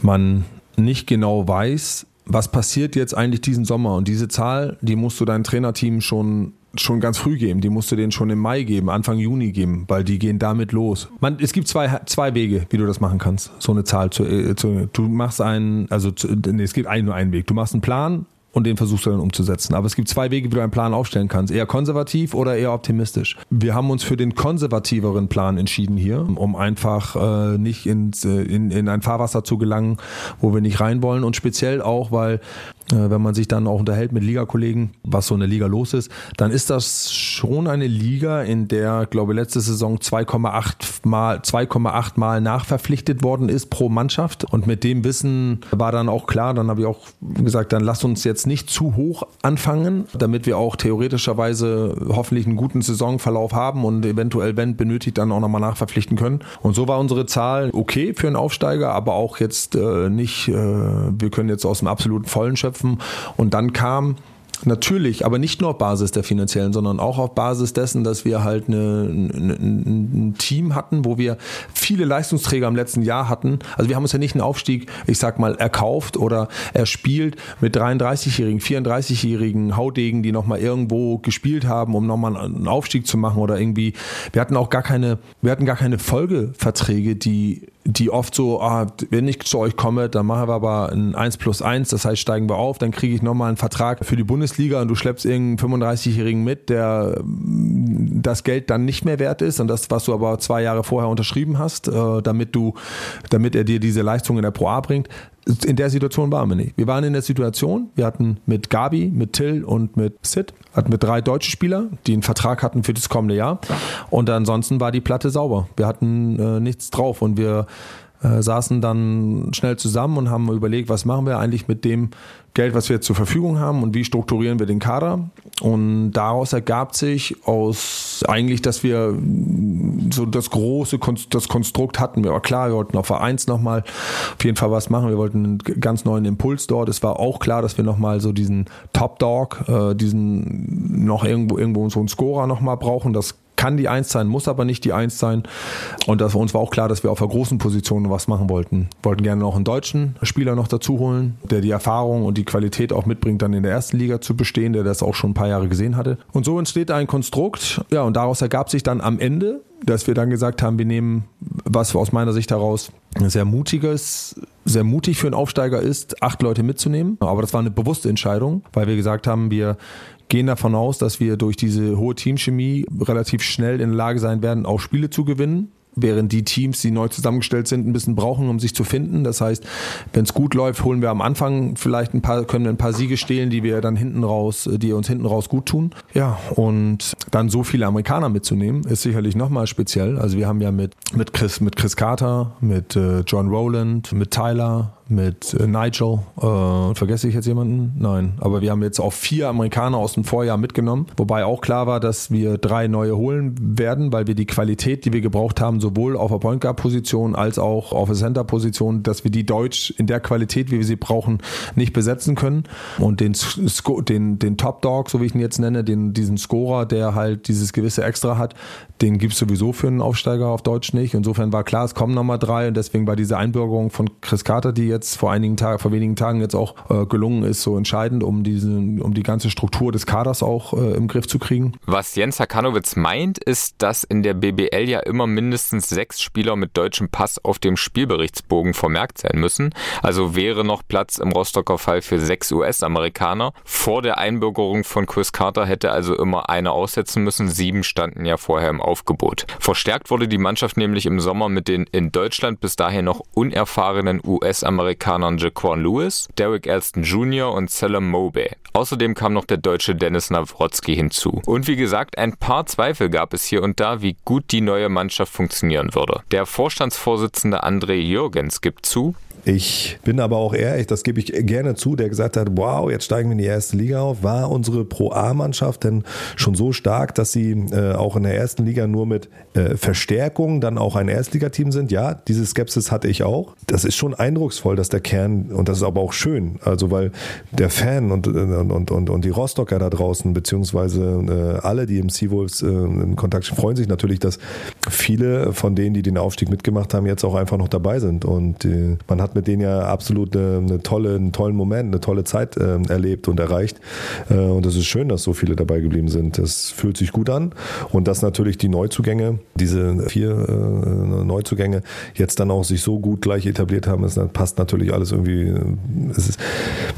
man nicht genau weiß, was passiert jetzt eigentlich diesen Sommer? Und diese Zahl, die musst du deinem Trainerteam schon schon ganz früh geben. Die musst du denen schon im Mai geben, Anfang Juni geben, weil die gehen damit los. Man, es gibt zwei, zwei Wege, wie du das machen kannst, so eine Zahl zu, äh, zu du machst einen, also zu, nee, es gibt einen, nur einen Weg. Du machst einen Plan und den versuchst du dann umzusetzen. Aber es gibt zwei Wege, wie du einen Plan aufstellen kannst. Eher konservativ oder eher optimistisch. Wir haben uns für den konservativeren Plan entschieden hier, um einfach äh, nicht ins, äh, in, in ein Fahrwasser zu gelangen, wo wir nicht rein wollen. Und speziell auch, weil wenn man sich dann auch unterhält mit Ligakollegen, was so eine Liga los ist, dann ist das schon eine Liga, in der, glaube ich, letzte Saison 2,8 mal, 2,8 mal nachverpflichtet worden ist pro Mannschaft. Und mit dem Wissen war dann auch klar, dann habe ich auch gesagt, dann lass uns jetzt nicht zu hoch anfangen, damit wir auch theoretischerweise hoffentlich einen guten Saisonverlauf haben und eventuell, wenn benötigt, dann auch nochmal nachverpflichten können. Und so war unsere Zahl okay für einen Aufsteiger, aber auch jetzt äh, nicht, äh, wir können jetzt aus dem absoluten Vollen schöpfen schöpfen. Und dann kam Natürlich, aber nicht nur auf Basis der finanziellen, sondern auch auf Basis dessen, dass wir halt eine, eine, ein Team hatten, wo wir viele Leistungsträger im letzten Jahr hatten. Also wir haben uns ja nicht einen Aufstieg, ich sag mal, erkauft oder erspielt mit 33-jährigen, 34-jährigen Haudegen, die nochmal irgendwo gespielt haben, um nochmal einen Aufstieg zu machen oder irgendwie. Wir hatten auch gar keine, wir hatten gar keine Folgeverträge, die die oft so, ah, wenn ich zu euch komme, dann machen wir aber ein 1 plus 1, das heißt steigen wir auf, dann kriege ich nochmal einen Vertrag für die Bundesliga und du schleppst irgendeinen 35-Jährigen mit, der mm, das Geld dann nicht mehr wert ist und das, was du aber zwei Jahre vorher unterschrieben hast, äh, damit du, damit er dir diese Leistung in der Pro A bringt in der Situation waren wir nicht. Wir waren in der Situation, wir hatten mit Gabi, mit Till und mit Sid, hatten wir drei deutsche Spieler, die einen Vertrag hatten für das kommende Jahr. Und ansonsten war die Platte sauber. Wir hatten äh, nichts drauf und wir äh, saßen dann schnell zusammen und haben überlegt, was machen wir eigentlich mit dem Geld, was wir zur Verfügung haben und wie strukturieren wir den Kader. Und daraus ergab sich aus eigentlich, dass wir so das große das Konstrukt hatten. Wir war klar, wir wollten auf Vereins nochmal auf jeden Fall was machen. Wir wollten einen ganz neuen Impuls dort. Es war auch klar, dass wir nochmal so diesen Top Dog, äh, diesen noch irgendwo, irgendwo so einen Scorer nochmal brauchen. Das kann die Eins sein, muss aber nicht die Eins sein. Und das, für uns war auch klar, dass wir auf der großen Position was machen wollten. Wir wollten gerne noch einen deutschen Spieler noch dazu holen, der die Erfahrung und die Qualität auch mitbringt, dann in der ersten Liga zu bestehen, der das auch schon ein paar Jahre gesehen hatte. Und so entsteht ein Konstrukt. Ja, und daraus ergab sich dann am Ende, dass wir dann gesagt haben, wir nehmen, was aus meiner Sicht heraus sehr mutiges, sehr mutig für einen Aufsteiger ist, acht Leute mitzunehmen. Aber das war eine bewusste Entscheidung, weil wir gesagt haben, wir gehen davon aus, dass wir durch diese hohe Teamchemie relativ schnell in der Lage sein werden, auch Spiele zu gewinnen während die Teams, die neu zusammengestellt sind, ein bisschen brauchen, um sich zu finden. Das heißt, wenn es gut läuft, holen wir am Anfang vielleicht ein paar, können wir ein paar Siege stehlen, die wir dann hinten raus, die uns hinten raus gut tun. Ja, und dann so viele Amerikaner mitzunehmen, ist sicherlich nochmal speziell. Also wir haben ja mit, mit Chris, mit Chris Carter, mit äh, John Rowland, mit Tyler, mit äh, Nigel. Äh, vergesse ich jetzt jemanden? Nein. Aber wir haben jetzt auch vier Amerikaner aus dem Vorjahr mitgenommen, wobei auch klar war, dass wir drei neue holen werden, weil wir die Qualität, die wir gebraucht haben, sowohl auf der Point Guard Position als auch auf der Center Position, dass wir die Deutsch in der Qualität, wie wir sie brauchen, nicht besetzen können. Und den, den, den Top Dog, so wie ich ihn jetzt nenne, den, diesen Scorer, der halt dieses gewisse Extra hat, den gibt es sowieso für einen Aufsteiger auf Deutsch nicht. Insofern war klar, es kommen nochmal drei und deswegen war diese Einbürgerung von Chris Carter, die jetzt vor einigen Tagen, vor wenigen Tagen jetzt auch äh, gelungen ist, so entscheidend, um diesen, um die ganze Struktur des Kaders auch äh, im Griff zu kriegen. Was Jens Hakanowitz meint, ist, dass in der BBL ja immer mindestens sechs Spieler mit deutschem Pass auf dem Spielberichtsbogen vermerkt sein müssen. Also wäre noch Platz im Rostocker Fall für sechs US-Amerikaner. Vor der Einbürgerung von Chris Carter hätte also immer einer aussetzen müssen. Sieben standen ja vorher im Aufgebot. Verstärkt wurde die Mannschaft nämlich im Sommer mit den in Deutschland bis dahin noch unerfahrenen US-Amerikanern Jaquan Lewis, Derek Elston Jr. und Selim Mobe. Außerdem kam noch der deutsche Dennis Nawrotzki hinzu. Und wie gesagt, ein paar Zweifel gab es hier und da, wie gut die neue Mannschaft funktionieren würde. Der Vorstandsvorsitzende André Jürgens gibt zu, ich bin aber auch ehrlich, das gebe ich gerne zu, der gesagt hat, wow, jetzt steigen wir in die erste Liga auf, war unsere Pro A-Mannschaft denn schon so stark, dass sie äh, auch in der ersten Liga nur mit äh, Verstärkung dann auch ein Erstligateam sind? Ja, diese Skepsis hatte ich auch. Das ist schon eindrucksvoll, dass der Kern, und das ist aber auch schön, also weil der Fan und, und, und, und die Rostocker da draußen, beziehungsweise äh, alle, die im Seawolves äh, in Kontakt stehen, freuen sich natürlich, dass viele von denen, die den Aufstieg mitgemacht haben, jetzt auch einfach noch dabei sind. Und äh, man hat hat mit denen ja absolut eine, eine tolle, einen tollen Moment, eine tolle Zeit äh, erlebt und erreicht. Äh, und es ist schön, dass so viele dabei geblieben sind. Das fühlt sich gut an. Und dass natürlich die Neuzugänge, diese vier äh, Neuzugänge, jetzt dann auch sich so gut gleich etabliert haben, das passt natürlich alles irgendwie, es ist,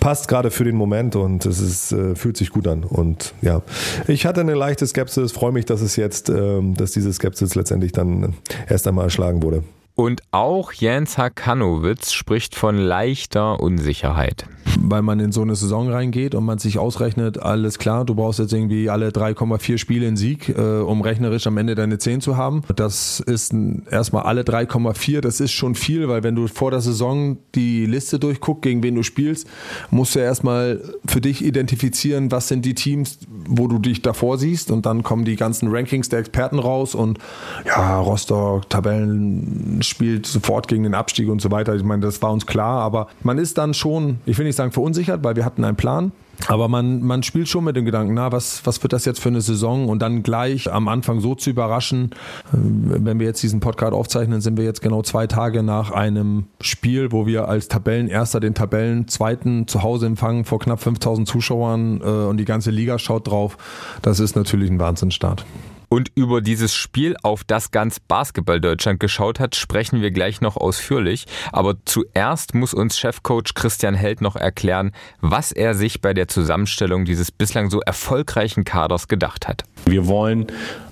passt gerade für den Moment und es ist, äh, fühlt sich gut an. Und ja, ich hatte eine leichte Skepsis, freue mich, dass es jetzt, ähm, dass diese Skepsis letztendlich dann erst einmal erschlagen wurde. Und auch Jens Hakanowitz spricht von leichter Unsicherheit. Weil man in so eine Saison reingeht und man sich ausrechnet, alles klar, du brauchst jetzt irgendwie alle 3,4 Spiele in Sieg, äh, um rechnerisch am Ende deine 10 zu haben. Das ist erstmal alle 3,4, das ist schon viel, weil wenn du vor der Saison die Liste durchguckst, gegen wen du spielst, musst du erstmal für dich identifizieren, was sind die Teams, wo du dich davor siehst und dann kommen die ganzen Rankings der Experten raus und ja, Rostock, Tabellen spielt sofort gegen den Abstieg und so weiter. Ich meine, das war uns klar, aber man ist dann schon, ich will nicht sagen verunsichert, weil wir hatten einen Plan. Aber man, man spielt schon mit dem Gedanken, na, was, was wird das jetzt für eine Saison? Und dann gleich am Anfang so zu überraschen, äh, wenn wir jetzt diesen Podcast aufzeichnen, sind wir jetzt genau zwei Tage nach einem Spiel, wo wir als Tabellenerster den Tabellenzweiten zu Hause empfangen vor knapp 5000 Zuschauern äh, und die ganze Liga schaut drauf. Das ist natürlich ein Wahnsinnsstart. Und über dieses Spiel, auf das ganz Basketball Deutschland geschaut hat, sprechen wir gleich noch ausführlich. Aber zuerst muss uns Chefcoach Christian Held noch erklären, was er sich bei der Zusammenstellung dieses bislang so erfolgreichen Kaders gedacht hat. Wir wollen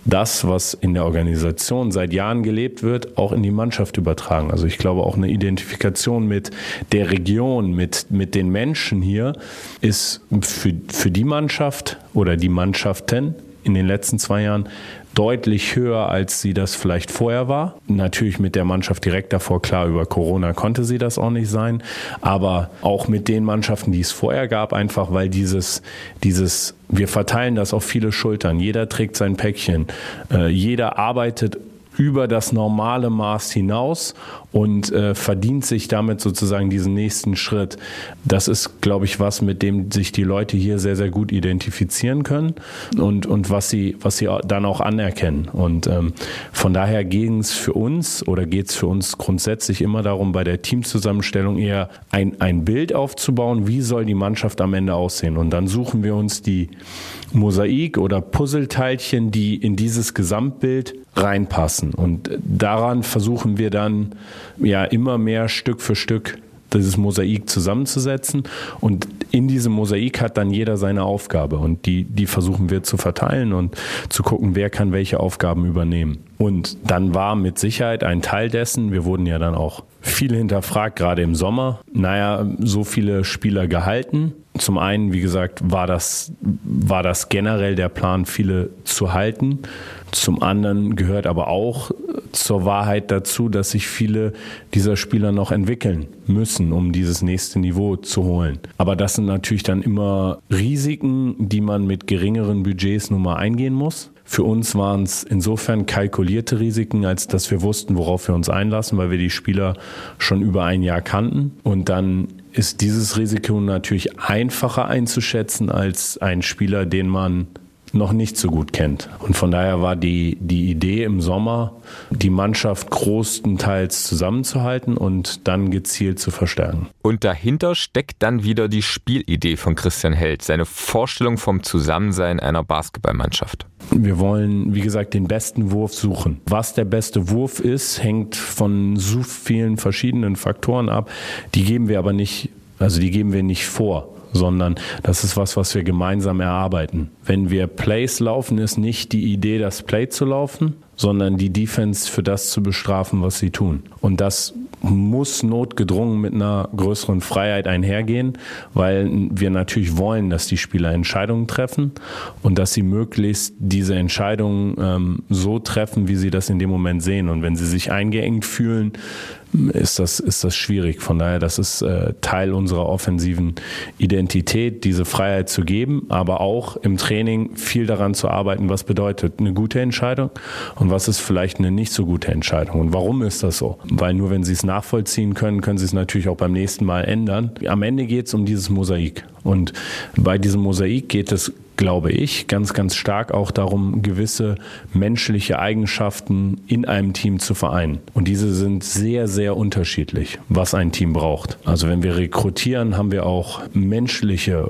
das, was in der Organisation seit Jahren gelebt wird, auch in die Mannschaft übertragen. Also ich glaube auch eine Identifikation mit der Region, mit, mit den Menschen hier ist für, für die Mannschaft oder die Mannschaften in den letzten zwei Jahren deutlich höher, als sie das vielleicht vorher war. Natürlich mit der Mannschaft direkt davor, klar, über Corona konnte sie das auch nicht sein, aber auch mit den Mannschaften, die es vorher gab, einfach weil dieses, dieses, wir verteilen das auf viele Schultern, jeder trägt sein Päckchen, äh, jeder arbeitet über das normale Maß hinaus und äh, verdient sich damit sozusagen diesen nächsten Schritt. Das ist, glaube ich, was, mit dem sich die Leute hier sehr, sehr gut identifizieren können und, und was, sie, was sie dann auch anerkennen. Und ähm, von daher ging es für uns oder geht es für uns grundsätzlich immer darum, bei der Teamzusammenstellung eher ein, ein Bild aufzubauen, wie soll die Mannschaft am Ende aussehen. Und dann suchen wir uns die Mosaik oder Puzzleteilchen, die in dieses Gesamtbild reinpassen. Und daran versuchen wir dann ja immer mehr Stück für Stück dieses Mosaik zusammenzusetzen. Und in diesem Mosaik hat dann jeder seine Aufgabe. Und die, die versuchen wir zu verteilen und zu gucken, wer kann welche Aufgaben übernehmen. Und dann war mit Sicherheit ein Teil dessen, wir wurden ja dann auch viel hinterfragt, gerade im Sommer. Naja, so viele Spieler gehalten. Zum einen, wie gesagt, war das, war das generell der Plan, viele zu halten. Zum anderen gehört aber auch zur Wahrheit dazu, dass sich viele dieser Spieler noch entwickeln müssen, um dieses nächste Niveau zu holen. Aber das sind natürlich dann immer Risiken, die man mit geringeren Budgets nun mal eingehen muss. Für uns waren es insofern kalkulierte Risiken, als dass wir wussten, worauf wir uns einlassen, weil wir die Spieler schon über ein Jahr kannten. Und dann ist dieses Risiko natürlich einfacher einzuschätzen als ein Spieler, den man noch nicht so gut kennt. Und von daher war die, die Idee im Sommer, die Mannschaft großenteils zusammenzuhalten und dann gezielt zu verstärken. Und dahinter steckt dann wieder die Spielidee von Christian Held, seine Vorstellung vom Zusammensein einer Basketballmannschaft. Wir wollen, wie gesagt, den besten Wurf suchen. Was der beste Wurf ist, hängt von so vielen verschiedenen Faktoren ab. Die geben wir aber nicht, also die geben wir nicht vor sondern das ist was, was wir gemeinsam erarbeiten. Wenn wir Plays laufen, ist nicht die Idee, das Play zu laufen, sondern die Defense für das zu bestrafen, was sie tun. Und das muss notgedrungen mit einer größeren Freiheit einhergehen, weil wir natürlich wollen, dass die Spieler Entscheidungen treffen und dass sie möglichst diese Entscheidungen ähm, so treffen, wie sie das in dem Moment sehen. Und wenn sie sich eingeengt fühlen, ist das, ist das schwierig. Von daher, das ist äh, Teil unserer offensiven Identität, diese Freiheit zu geben, aber auch im Training viel daran zu arbeiten, was bedeutet eine gute Entscheidung und was ist vielleicht eine nicht so gute Entscheidung. Und warum ist das so? Weil nur wenn Sie es nachvollziehen können, können Sie es natürlich auch beim nächsten Mal ändern. Am Ende geht es um dieses Mosaik. Und bei diesem Mosaik geht es glaube ich, ganz, ganz stark auch darum, gewisse menschliche Eigenschaften in einem Team zu vereinen. Und diese sind sehr, sehr unterschiedlich, was ein Team braucht. Also wenn wir rekrutieren, haben wir auch menschliche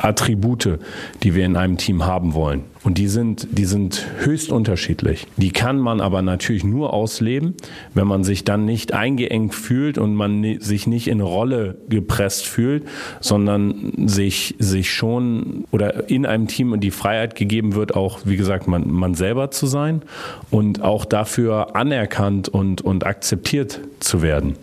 Attribute, die wir in einem Team haben wollen. Und die sind, die sind höchst unterschiedlich. Die kann man aber natürlich nur ausleben, wenn man sich dann nicht eingeengt fühlt und man sich nicht in Rolle gepresst fühlt, sondern sich, sich schon oder in einem Team die Freiheit gegeben wird, auch, wie gesagt, man, man selber zu sein und auch dafür anerkannt und, und akzeptiert zu werden.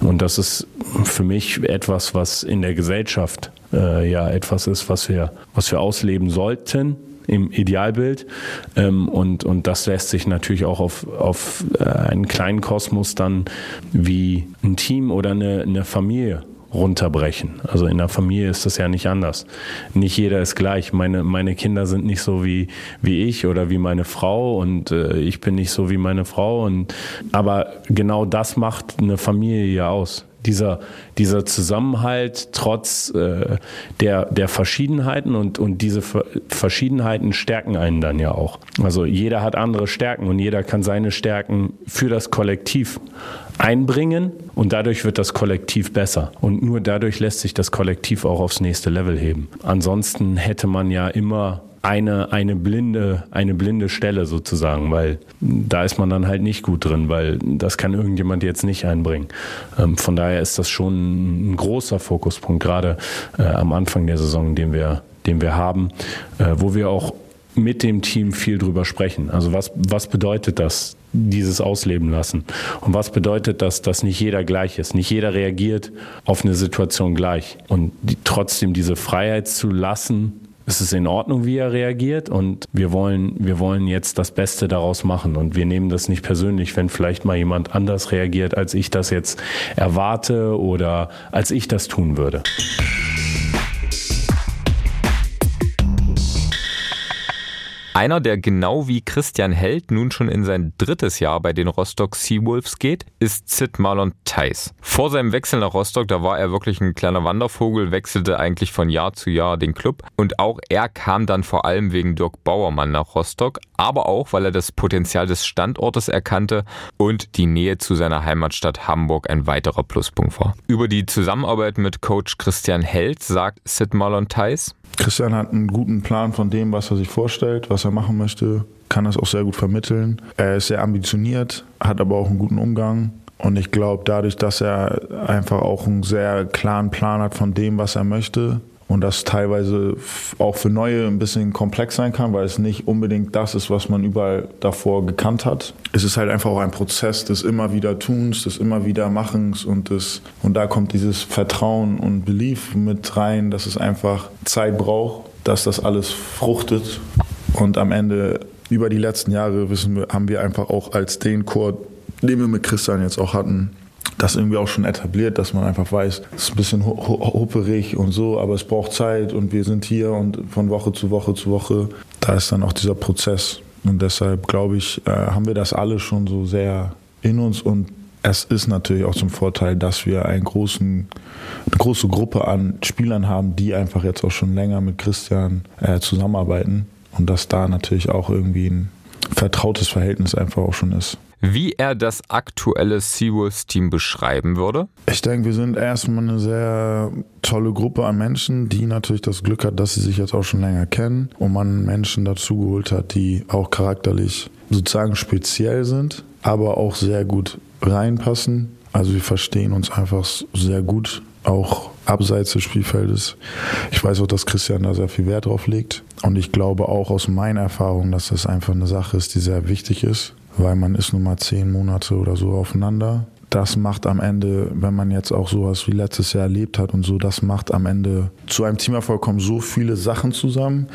Und das ist für mich etwas, was in der Gesellschaft äh, ja etwas ist, was wir, was wir ausleben sollten im Idealbild. Ähm, und, und das lässt sich natürlich auch auf, auf äh, einen kleinen Kosmos dann wie ein Team oder eine, eine Familie runterbrechen. Also in der Familie ist das ja nicht anders. Nicht jeder ist gleich. Meine, meine Kinder sind nicht so wie, wie ich oder wie meine Frau und äh, ich bin nicht so wie meine Frau. Und, aber genau das macht eine Familie ja aus dieser, dieser Zusammenhalt trotz äh, der, der Verschiedenheiten und, und diese Verschiedenheiten stärken einen dann ja auch. Also jeder hat andere Stärken und jeder kann seine Stärken für das Kollektiv einbringen und dadurch wird das Kollektiv besser. Und nur dadurch lässt sich das Kollektiv auch aufs nächste Level heben. Ansonsten hätte man ja immer eine, eine blinde, eine blinde Stelle sozusagen, weil da ist man dann halt nicht gut drin, weil das kann irgendjemand jetzt nicht einbringen. Ähm, von daher ist das schon ein großer Fokuspunkt, gerade äh, am Anfang der Saison, den wir, den wir haben, äh, wo wir auch mit dem Team viel drüber sprechen. Also was, was bedeutet das, dieses Ausleben lassen? Und was bedeutet das, dass nicht jeder gleich ist? Nicht jeder reagiert auf eine Situation gleich. Und die, trotzdem diese Freiheit zu lassen, es ist in Ordnung, wie er reagiert und wir wollen, wir wollen jetzt das Beste daraus machen und wir nehmen das nicht persönlich, wenn vielleicht mal jemand anders reagiert, als ich das jetzt erwarte oder als ich das tun würde. Einer, der genau wie Christian Held nun schon in sein drittes Jahr bei den Rostock Seawolves geht, ist Sid Marlon Theis. Vor seinem Wechsel nach Rostock, da war er wirklich ein kleiner Wandervogel, wechselte eigentlich von Jahr zu Jahr den Club und auch er kam dann vor allem wegen Dirk Bauermann nach Rostock, aber auch, weil er das Potenzial des Standortes erkannte und die Nähe zu seiner Heimatstadt Hamburg ein weiterer Pluspunkt war. Über die Zusammenarbeit mit Coach Christian Held sagt Sid Marlon Theis, Christian hat einen guten Plan von dem, was er sich vorstellt, was er machen möchte, kann das auch sehr gut vermitteln. Er ist sehr ambitioniert, hat aber auch einen guten Umgang, Und ich glaube, dadurch, dass er einfach auch einen sehr klaren Plan hat von dem, was er möchte, und das teilweise auch für Neue ein bisschen komplex sein kann, weil es nicht unbedingt das ist, was man überall davor gekannt hat. Es ist halt einfach auch ein Prozess des immer wieder Tuns, des immer wieder Machens und des, und da kommt dieses Vertrauen und Belief mit rein, dass es einfach Zeit braucht, dass das alles fruchtet und am Ende über die letzten Jahre wissen wir, haben wir einfach auch als den Chor, den wir mit Christian jetzt auch hatten, das irgendwie auch schon etabliert, dass man einfach weiß, es ist ein bisschen hupperig und so, aber es braucht Zeit und wir sind hier und von Woche zu Woche zu Woche, da ist dann auch dieser Prozess. Und deshalb glaube ich, äh, haben wir das alle schon so sehr in uns und es ist natürlich auch zum Vorteil, dass wir großen, eine große Gruppe an Spielern haben, die einfach jetzt auch schon länger mit Christian äh, zusammenarbeiten und dass da natürlich auch irgendwie ein vertrautes Verhältnis einfach auch schon ist wie er das aktuelle Seawolves-Team beschreiben würde? Ich denke, wir sind erstmal eine sehr tolle Gruppe an Menschen, die natürlich das Glück hat, dass sie sich jetzt auch schon länger kennen und man Menschen dazugeholt hat, die auch charakterlich sozusagen speziell sind, aber auch sehr gut reinpassen. Also wir verstehen uns einfach sehr gut, auch abseits des Spielfeldes. Ich weiß auch, dass Christian da sehr viel Wert drauf legt. Und ich glaube auch aus meiner Erfahrung, dass das einfach eine Sache ist, die sehr wichtig ist weil man ist nun mal zehn Monate oder so aufeinander. Das macht am Ende, wenn man jetzt auch sowas wie letztes Jahr erlebt hat und so, das macht am Ende zu einem Teamerfolg kommen so viele Sachen zusammen,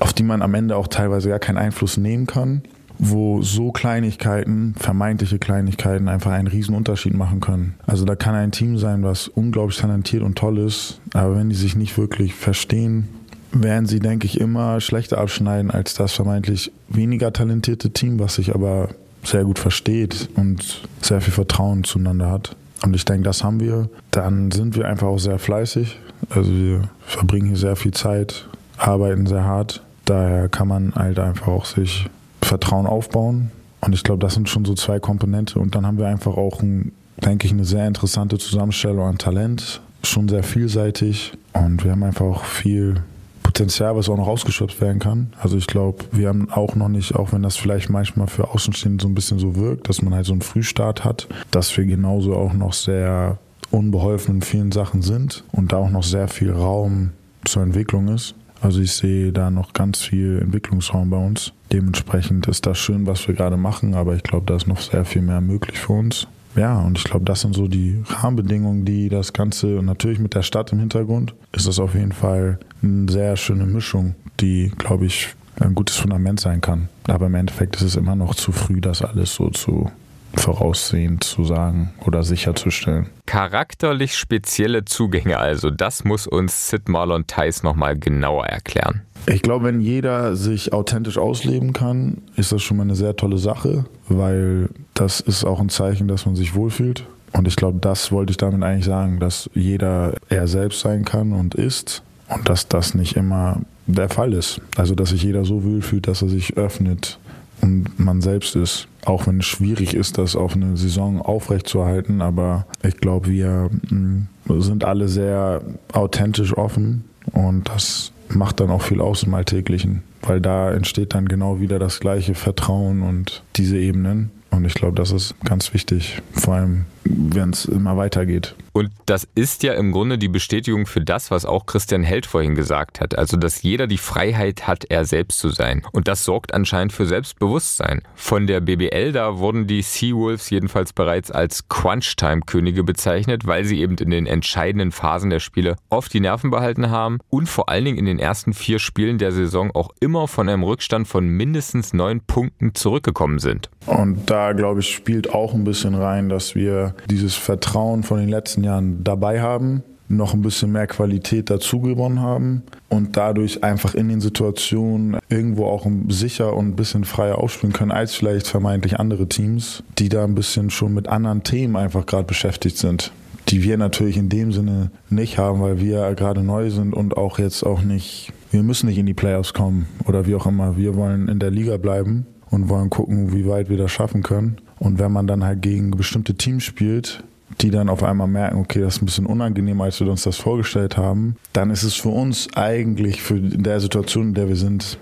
auf die man am Ende auch teilweise gar keinen Einfluss nehmen kann, wo so Kleinigkeiten, vermeintliche Kleinigkeiten einfach einen riesen Unterschied machen können. Also da kann ein Team sein, was unglaublich talentiert und toll ist, aber wenn die sich nicht wirklich verstehen, werden sie, denke ich, immer schlechter abschneiden als das vermeintlich weniger talentierte Team, was sich aber sehr gut versteht und sehr viel Vertrauen zueinander hat. Und ich denke, das haben wir. Dann sind wir einfach auch sehr fleißig. Also wir verbringen hier sehr viel Zeit, arbeiten sehr hart. Daher kann man halt einfach auch sich Vertrauen aufbauen. Und ich glaube, das sind schon so zwei Komponente. Und dann haben wir einfach auch, ein, denke ich, eine sehr interessante Zusammenstellung an Talent. Schon sehr vielseitig. Und wir haben einfach auch viel Potenzial, was auch noch ausgeschöpft werden kann. Also ich glaube, wir haben auch noch nicht, auch wenn das vielleicht manchmal für Außenstehende so ein bisschen so wirkt, dass man halt so einen Frühstart hat, dass wir genauso auch noch sehr unbeholfen in vielen Sachen sind und da auch noch sehr viel Raum zur Entwicklung ist. Also ich sehe da noch ganz viel Entwicklungsraum bei uns. Dementsprechend ist das schön, was wir gerade machen, aber ich glaube, da ist noch sehr viel mehr möglich für uns. Ja, und ich glaube, das sind so die Rahmenbedingungen, die das Ganze, und natürlich mit der Stadt im Hintergrund, ist das auf jeden Fall eine sehr schöne Mischung, die, glaube ich, ein gutes Fundament sein kann. Aber im Endeffekt ist es immer noch zu früh, das alles so zu voraussehend zu sagen oder sicherzustellen. Charakterlich spezielle Zugänge also, das muss uns Sid Marlon Theis nochmal genauer erklären. Ich glaube, wenn jeder sich authentisch ausleben kann, ist das schon mal eine sehr tolle Sache, weil das ist auch ein Zeichen, dass man sich wohlfühlt. Und ich glaube, das wollte ich damit eigentlich sagen, dass jeder er selbst sein kann und ist und dass das nicht immer der Fall ist. Also, dass sich jeder so wohlfühlt, dass er sich öffnet und man selbst ist. Auch wenn es schwierig ist, das auf eine Saison aufrechtzuerhalten. Aber ich glaube, wir mm, sind alle sehr authentisch offen und das macht dann auch viel aus im Alltäglichen, weil da entsteht dann genau wieder das gleiche Vertrauen und diese Ebenen. Und ich glaube, das ist ganz wichtig, vor allem wenn es immer weitergeht. Und das ist ja im Grunde die Bestätigung für das, was auch Christian Held vorhin gesagt hat. Also, dass jeder die Freiheit hat, er selbst zu sein. Und das sorgt anscheinend für Selbstbewusstsein. Von der BBL, da wurden die Seawolves jedenfalls bereits als Crunch-Time-Könige bezeichnet, weil sie eben in den entscheidenden Phasen der Spiele oft die Nerven behalten haben und vor allen Dingen in den ersten vier Spielen der Saison auch immer von einem Rückstand von mindestens neun Punkten zurückgekommen sind. Und da, glaube ich, spielt auch ein bisschen rein, dass wir dieses Vertrauen von den letzten Jahren dabei haben, noch ein bisschen mehr Qualität dazu gewonnen haben und dadurch einfach in den Situationen irgendwo auch sicher und ein bisschen freier aufspielen können als vielleicht vermeintlich andere Teams, die da ein bisschen schon mit anderen Themen einfach gerade beschäftigt sind die wir natürlich in dem Sinne nicht haben, weil wir gerade neu sind und auch jetzt auch nicht, wir müssen nicht in die Playoffs kommen oder wie auch immer. Wir wollen in der Liga bleiben und wollen gucken, wie weit wir das schaffen können. Und wenn man dann halt gegen bestimmte Teams spielt, die dann auf einmal merken, okay, das ist ein bisschen unangenehmer, als wir uns das vorgestellt haben, dann ist es für uns eigentlich, für in der Situation, in der wir sind,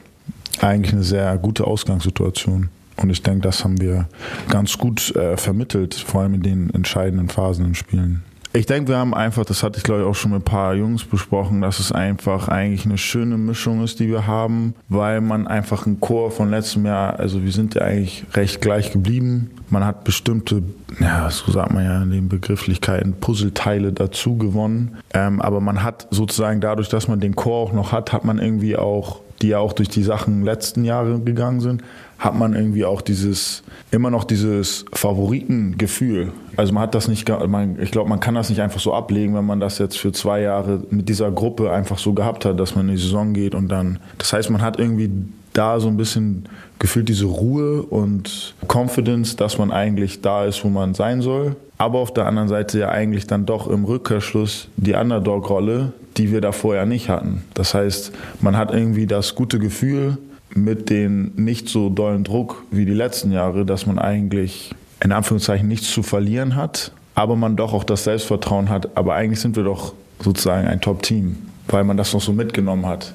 eigentlich eine sehr gute Ausgangssituation. Und ich denke, das haben wir ganz gut äh, vermittelt, vor allem in den entscheidenden Phasen in Spielen. Ich denke, wir haben einfach, das hatte ich glaube ich auch schon mit ein paar Jungs besprochen, dass es einfach eigentlich eine schöne Mischung ist, die wir haben, weil man einfach einen Chor von letztem Jahr, also wir sind ja eigentlich recht gleich geblieben. Man hat bestimmte, ja, so sagt man ja in den Begrifflichkeiten, Puzzleteile dazu gewonnen. Ähm, aber man hat sozusagen dadurch, dass man den Chor auch noch hat, hat man irgendwie auch, die ja auch durch die Sachen letzten Jahre gegangen sind, hat man irgendwie auch dieses, immer noch dieses Favoritengefühl. Also man hat das nicht, man, ich glaube, man kann das nicht einfach so ablegen, wenn man das jetzt für zwei Jahre mit dieser Gruppe einfach so gehabt hat, dass man in die Saison geht und dann, das heißt, man hat irgendwie da so ein bisschen gefühlt diese Ruhe und Confidence, dass man eigentlich da ist, wo man sein soll. Aber auf der anderen Seite ja eigentlich dann doch im Rückkehrschluss die Underdog-Rolle, die wir da vorher nicht hatten. Das heißt, man hat irgendwie das gute Gefühl, mit dem nicht so dollen Druck wie die letzten Jahre, dass man eigentlich in Anführungszeichen nichts zu verlieren hat, aber man doch auch das Selbstvertrauen hat. Aber eigentlich sind wir doch sozusagen ein Top-Team, weil man das noch so mitgenommen hat.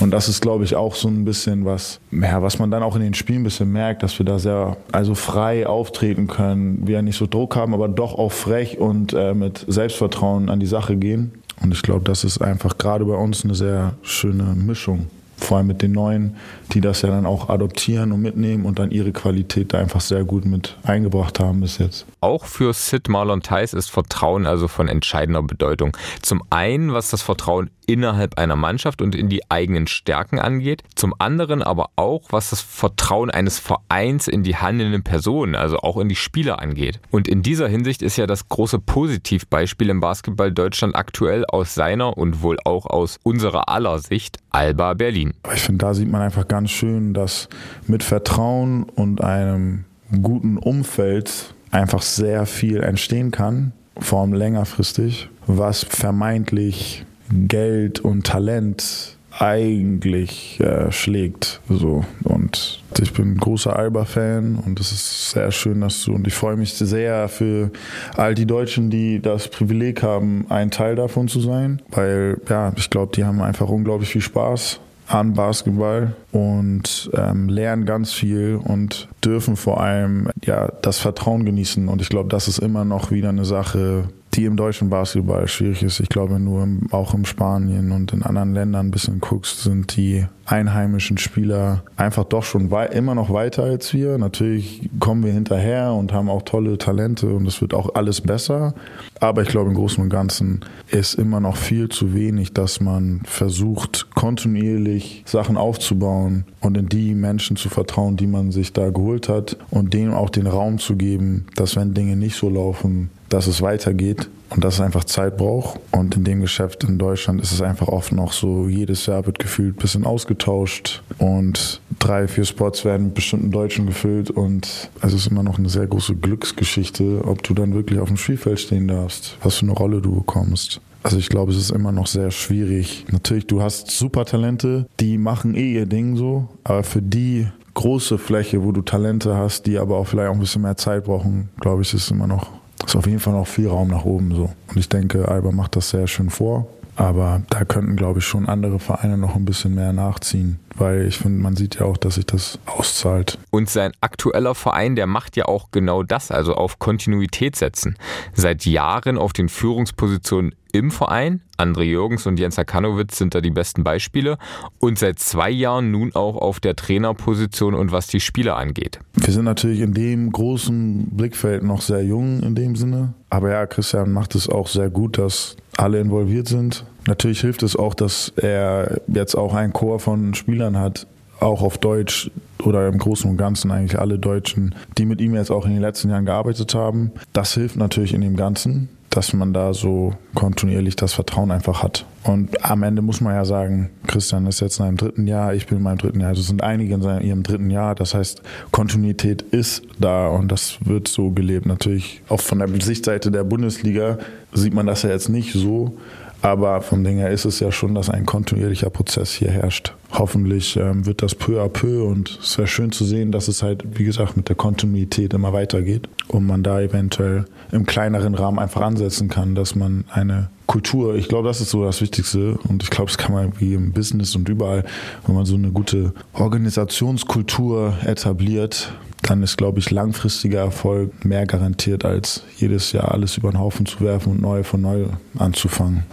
Und das ist, glaube ich, auch so ein bisschen was, ja, was man dann auch in den Spielen ein bisschen merkt, dass wir da sehr also frei auftreten können, wir nicht so Druck haben, aber doch auch frech und äh, mit Selbstvertrauen an die Sache gehen. Und ich glaube, das ist einfach gerade bei uns eine sehr schöne Mischung vor allem mit den Neuen, die das ja dann auch adoptieren und mitnehmen und dann ihre Qualität da einfach sehr gut mit eingebracht haben bis jetzt. Auch für Sid Marlon Theis ist Vertrauen also von entscheidender Bedeutung. Zum einen, was das Vertrauen innerhalb einer Mannschaft und in die eigenen Stärken angeht, zum anderen aber auch, was das Vertrauen eines Vereins in die handelnden Personen, also auch in die Spieler angeht. Und in dieser Hinsicht ist ja das große Positivbeispiel im Basketball Deutschland aktuell aus seiner und wohl auch aus unserer aller Sicht Alba Berlin. Ich finde, da sieht man einfach ganz schön, dass mit Vertrauen und einem guten Umfeld einfach sehr viel entstehen kann, vor allem längerfristig, was vermeintlich Geld und Talent eigentlich äh, schlägt. So. Und ich bin großer Alba-Fan und es ist sehr schön, dass du und ich freue mich sehr für all die Deutschen, die das Privileg haben, ein Teil davon zu sein. Weil ja, ich glaube, die haben einfach unglaublich viel Spaß an Basketball und ähm, lernen ganz viel und dürfen vor allem ja das Vertrauen genießen. Und ich glaube, das ist immer noch wieder eine Sache, die im deutschen Basketball schwierig ist. Ich glaube, nur auch in Spanien und in anderen Ländern ein bisschen guckst, sind die einheimischen Spieler einfach doch schon immer noch weiter als wir. Natürlich kommen wir hinterher und haben auch tolle Talente und es wird auch alles besser. Aber ich glaube, im Großen und Ganzen ist immer noch viel zu wenig, dass man versucht, kontinuierlich Sachen aufzubauen und in die Menschen zu vertrauen, die man sich da geholt hat und denen auch den Raum zu geben, dass wenn Dinge nicht so laufen, dass es weitergeht und dass es einfach Zeit braucht. Und in dem Geschäft in Deutschland ist es einfach oft noch so, jedes Jahr wird gefühlt ein bisschen ausgetauscht und drei, vier Spots werden mit bestimmten Deutschen gefüllt und es ist immer noch eine sehr große Glücksgeschichte, ob du dann wirklich auf dem Spielfeld stehen darfst, was für eine Rolle du bekommst. Also ich glaube, es ist immer noch sehr schwierig. Natürlich, du hast super Talente, die machen eh ihr Ding so, aber für die große Fläche, wo du Talente hast, die aber auch vielleicht auch ein bisschen mehr Zeit brauchen, glaube ich, ist es immer noch ist auf jeden Fall noch viel Raum nach oben so. Und ich denke, Alba macht das sehr schön vor. Aber da könnten, glaube ich, schon andere Vereine noch ein bisschen mehr nachziehen weil ich finde, man sieht ja auch, dass sich das auszahlt. Und sein aktueller Verein, der macht ja auch genau das, also auf Kontinuität setzen. Seit Jahren auf den Führungspositionen im Verein. André Jürgens und Jens Hakanowitz sind da die besten Beispiele. Und seit zwei Jahren nun auch auf der Trainerposition und was die Spieler angeht. Wir sind natürlich in dem großen Blickfeld noch sehr jung in dem Sinne. Aber ja, Christian macht es auch sehr gut, dass alle involviert sind. Natürlich hilft es auch, dass er jetzt auch einen Chor von Spielern hat, auch auf Deutsch oder im Großen und Ganzen eigentlich alle Deutschen, die mit ihm jetzt auch in den letzten Jahren gearbeitet haben. Das hilft natürlich in dem Ganzen, dass man da so kontinuierlich das Vertrauen einfach hat. Und am Ende muss man ja sagen, Christian ist jetzt in seinem dritten Jahr, ich bin in meinem dritten Jahr, also sind einige in ihrem dritten Jahr. Das heißt, Kontinuität ist da und das wird so gelebt. Natürlich auch von der Sichtseite der Bundesliga sieht man das ja jetzt nicht so. Aber vom Ding her ist es ja schon, dass ein kontinuierlicher Prozess hier herrscht. Hoffentlich ähm, wird das peu à peu und es wäre schön zu sehen, dass es halt, wie gesagt, mit der Kontinuität immer weitergeht und man da eventuell im kleineren Rahmen einfach ansetzen kann, dass man eine Kultur, ich glaube, das ist so das Wichtigste und ich glaube, das kann man wie im Business und überall, wenn man so eine gute Organisationskultur etabliert, dann ist, glaube ich, langfristiger Erfolg mehr garantiert, als jedes Jahr alles über den Haufen zu werfen und neu von neu anzufangen.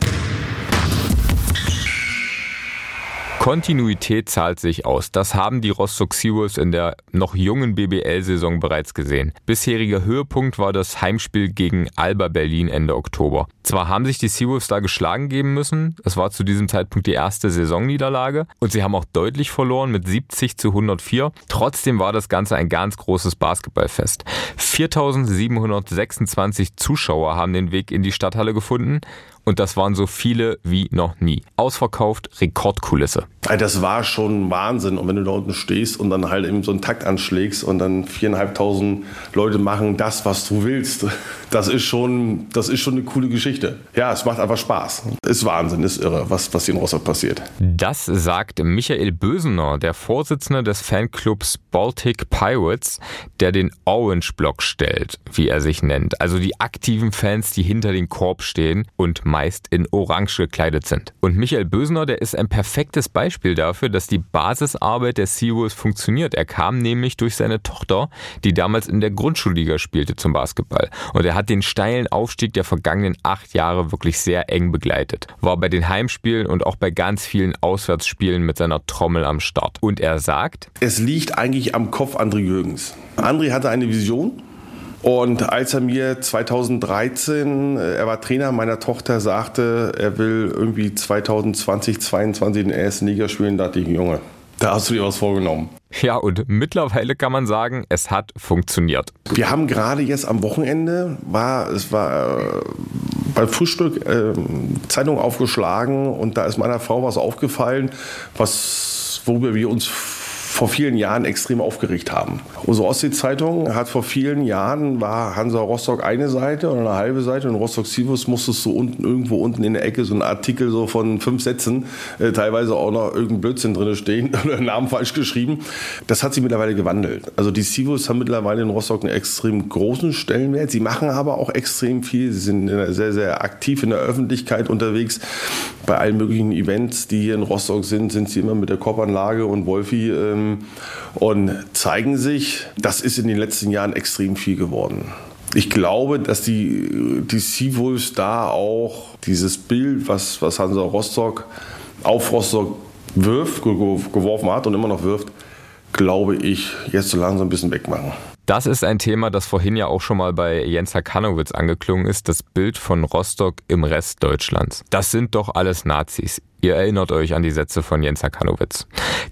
Kontinuität zahlt sich aus. Das haben die Rostock Seawolves in der noch jungen BBL-Saison bereits gesehen. Bisheriger Höhepunkt war das Heimspiel gegen Alba Berlin Ende Oktober. Zwar haben sich die Seawolves da geschlagen geben müssen, es war zu diesem Zeitpunkt die erste Saisonniederlage und sie haben auch deutlich verloren mit 70 zu 104. Trotzdem war das Ganze ein ganz großes Basketballfest. 4726 Zuschauer haben den Weg in die Stadthalle gefunden und das waren so viele wie noch nie. Ausverkauft, Rekordkulisse. Das war schon Wahnsinn. Und wenn du da unten stehst und dann halt eben so einen Takt anschlägst und dann viereinhalbtausend Leute machen das, was du willst, das ist schon, das ist schon eine coole Geschichte. Ja, es macht einfach Spaß. Ist Wahnsinn, ist irre, was, was hier in Rostock passiert. Das sagt Michael Bösener, der Vorsitzende des Fanclubs Baltic Pirates, der den Orange Block stellt, wie er sich nennt. Also die aktiven Fans, die hinter den Korb stehen und meist in Orange gekleidet sind. Und Michael Bösener, der ist ein perfektes Beispiel dafür, dass die Basisarbeit der Seawolves funktioniert. Er kam nämlich durch seine Tochter, die damals in der Grundschulliga spielte, zum Basketball. Und er hat den steilen Aufstieg der vergangenen acht Jahre wirklich sehr eng begleitet. War bei den Heimspielen und auch bei ganz vielen Auswärtsspielen mit seiner Trommel am Start. Und er sagt, es liegt eigentlich am Kopf André Jürgens. André hatte eine Vision und als er mir 2013, äh, er war Trainer meiner Tochter, sagte, er will irgendwie 2020, 2022 in der ersten Liga spielen, dachte ich, Junge, da hast du dir was vorgenommen. Ja, und mittlerweile kann man sagen, es hat funktioniert. Wir haben gerade jetzt am Wochenende, war, es war äh, beim Frühstück äh, Zeitung aufgeschlagen und da ist meiner Frau was aufgefallen, was, worüber wir uns vor vielen Jahren extrem aufgeregt haben. Unsere Ostsee-Zeitung hat vor vielen Jahren, war Hansa Rostock eine Seite oder eine halbe Seite und Rostock Sivus musstest du unten, irgendwo unten in der Ecke so einen Artikel so von fünf Sätzen, äh, teilweise auch noch irgendein Blödsinn drin stehen oder Namen falsch geschrieben. Das hat sich mittlerweile gewandelt. Also die Sivus haben mittlerweile in Rostock einen extrem großen Stellenwert. Sie machen aber auch extrem viel. Sie sind sehr, sehr aktiv in der Öffentlichkeit unterwegs. Bei allen möglichen Events, die hier in Rostock sind, sind sie immer mit der Kopfanlage und Wolfi ähm, ähm, und zeigen sich, das ist in den letzten Jahren extrem viel geworden. Ich glaube, dass die, die Seawolves da auch dieses Bild, was, was Hansa Rostock auf Rostock wirft, geworfen hat und immer noch wirft, glaube ich, jetzt so langsam ein bisschen wegmachen. Das ist ein Thema, das vorhin ja auch schon mal bei Jens Hakanowitz angeklungen ist, das Bild von Rostock im Rest Deutschlands. Das sind doch alles Nazis. Ihr erinnert euch an die Sätze von Jens Hakanowitz.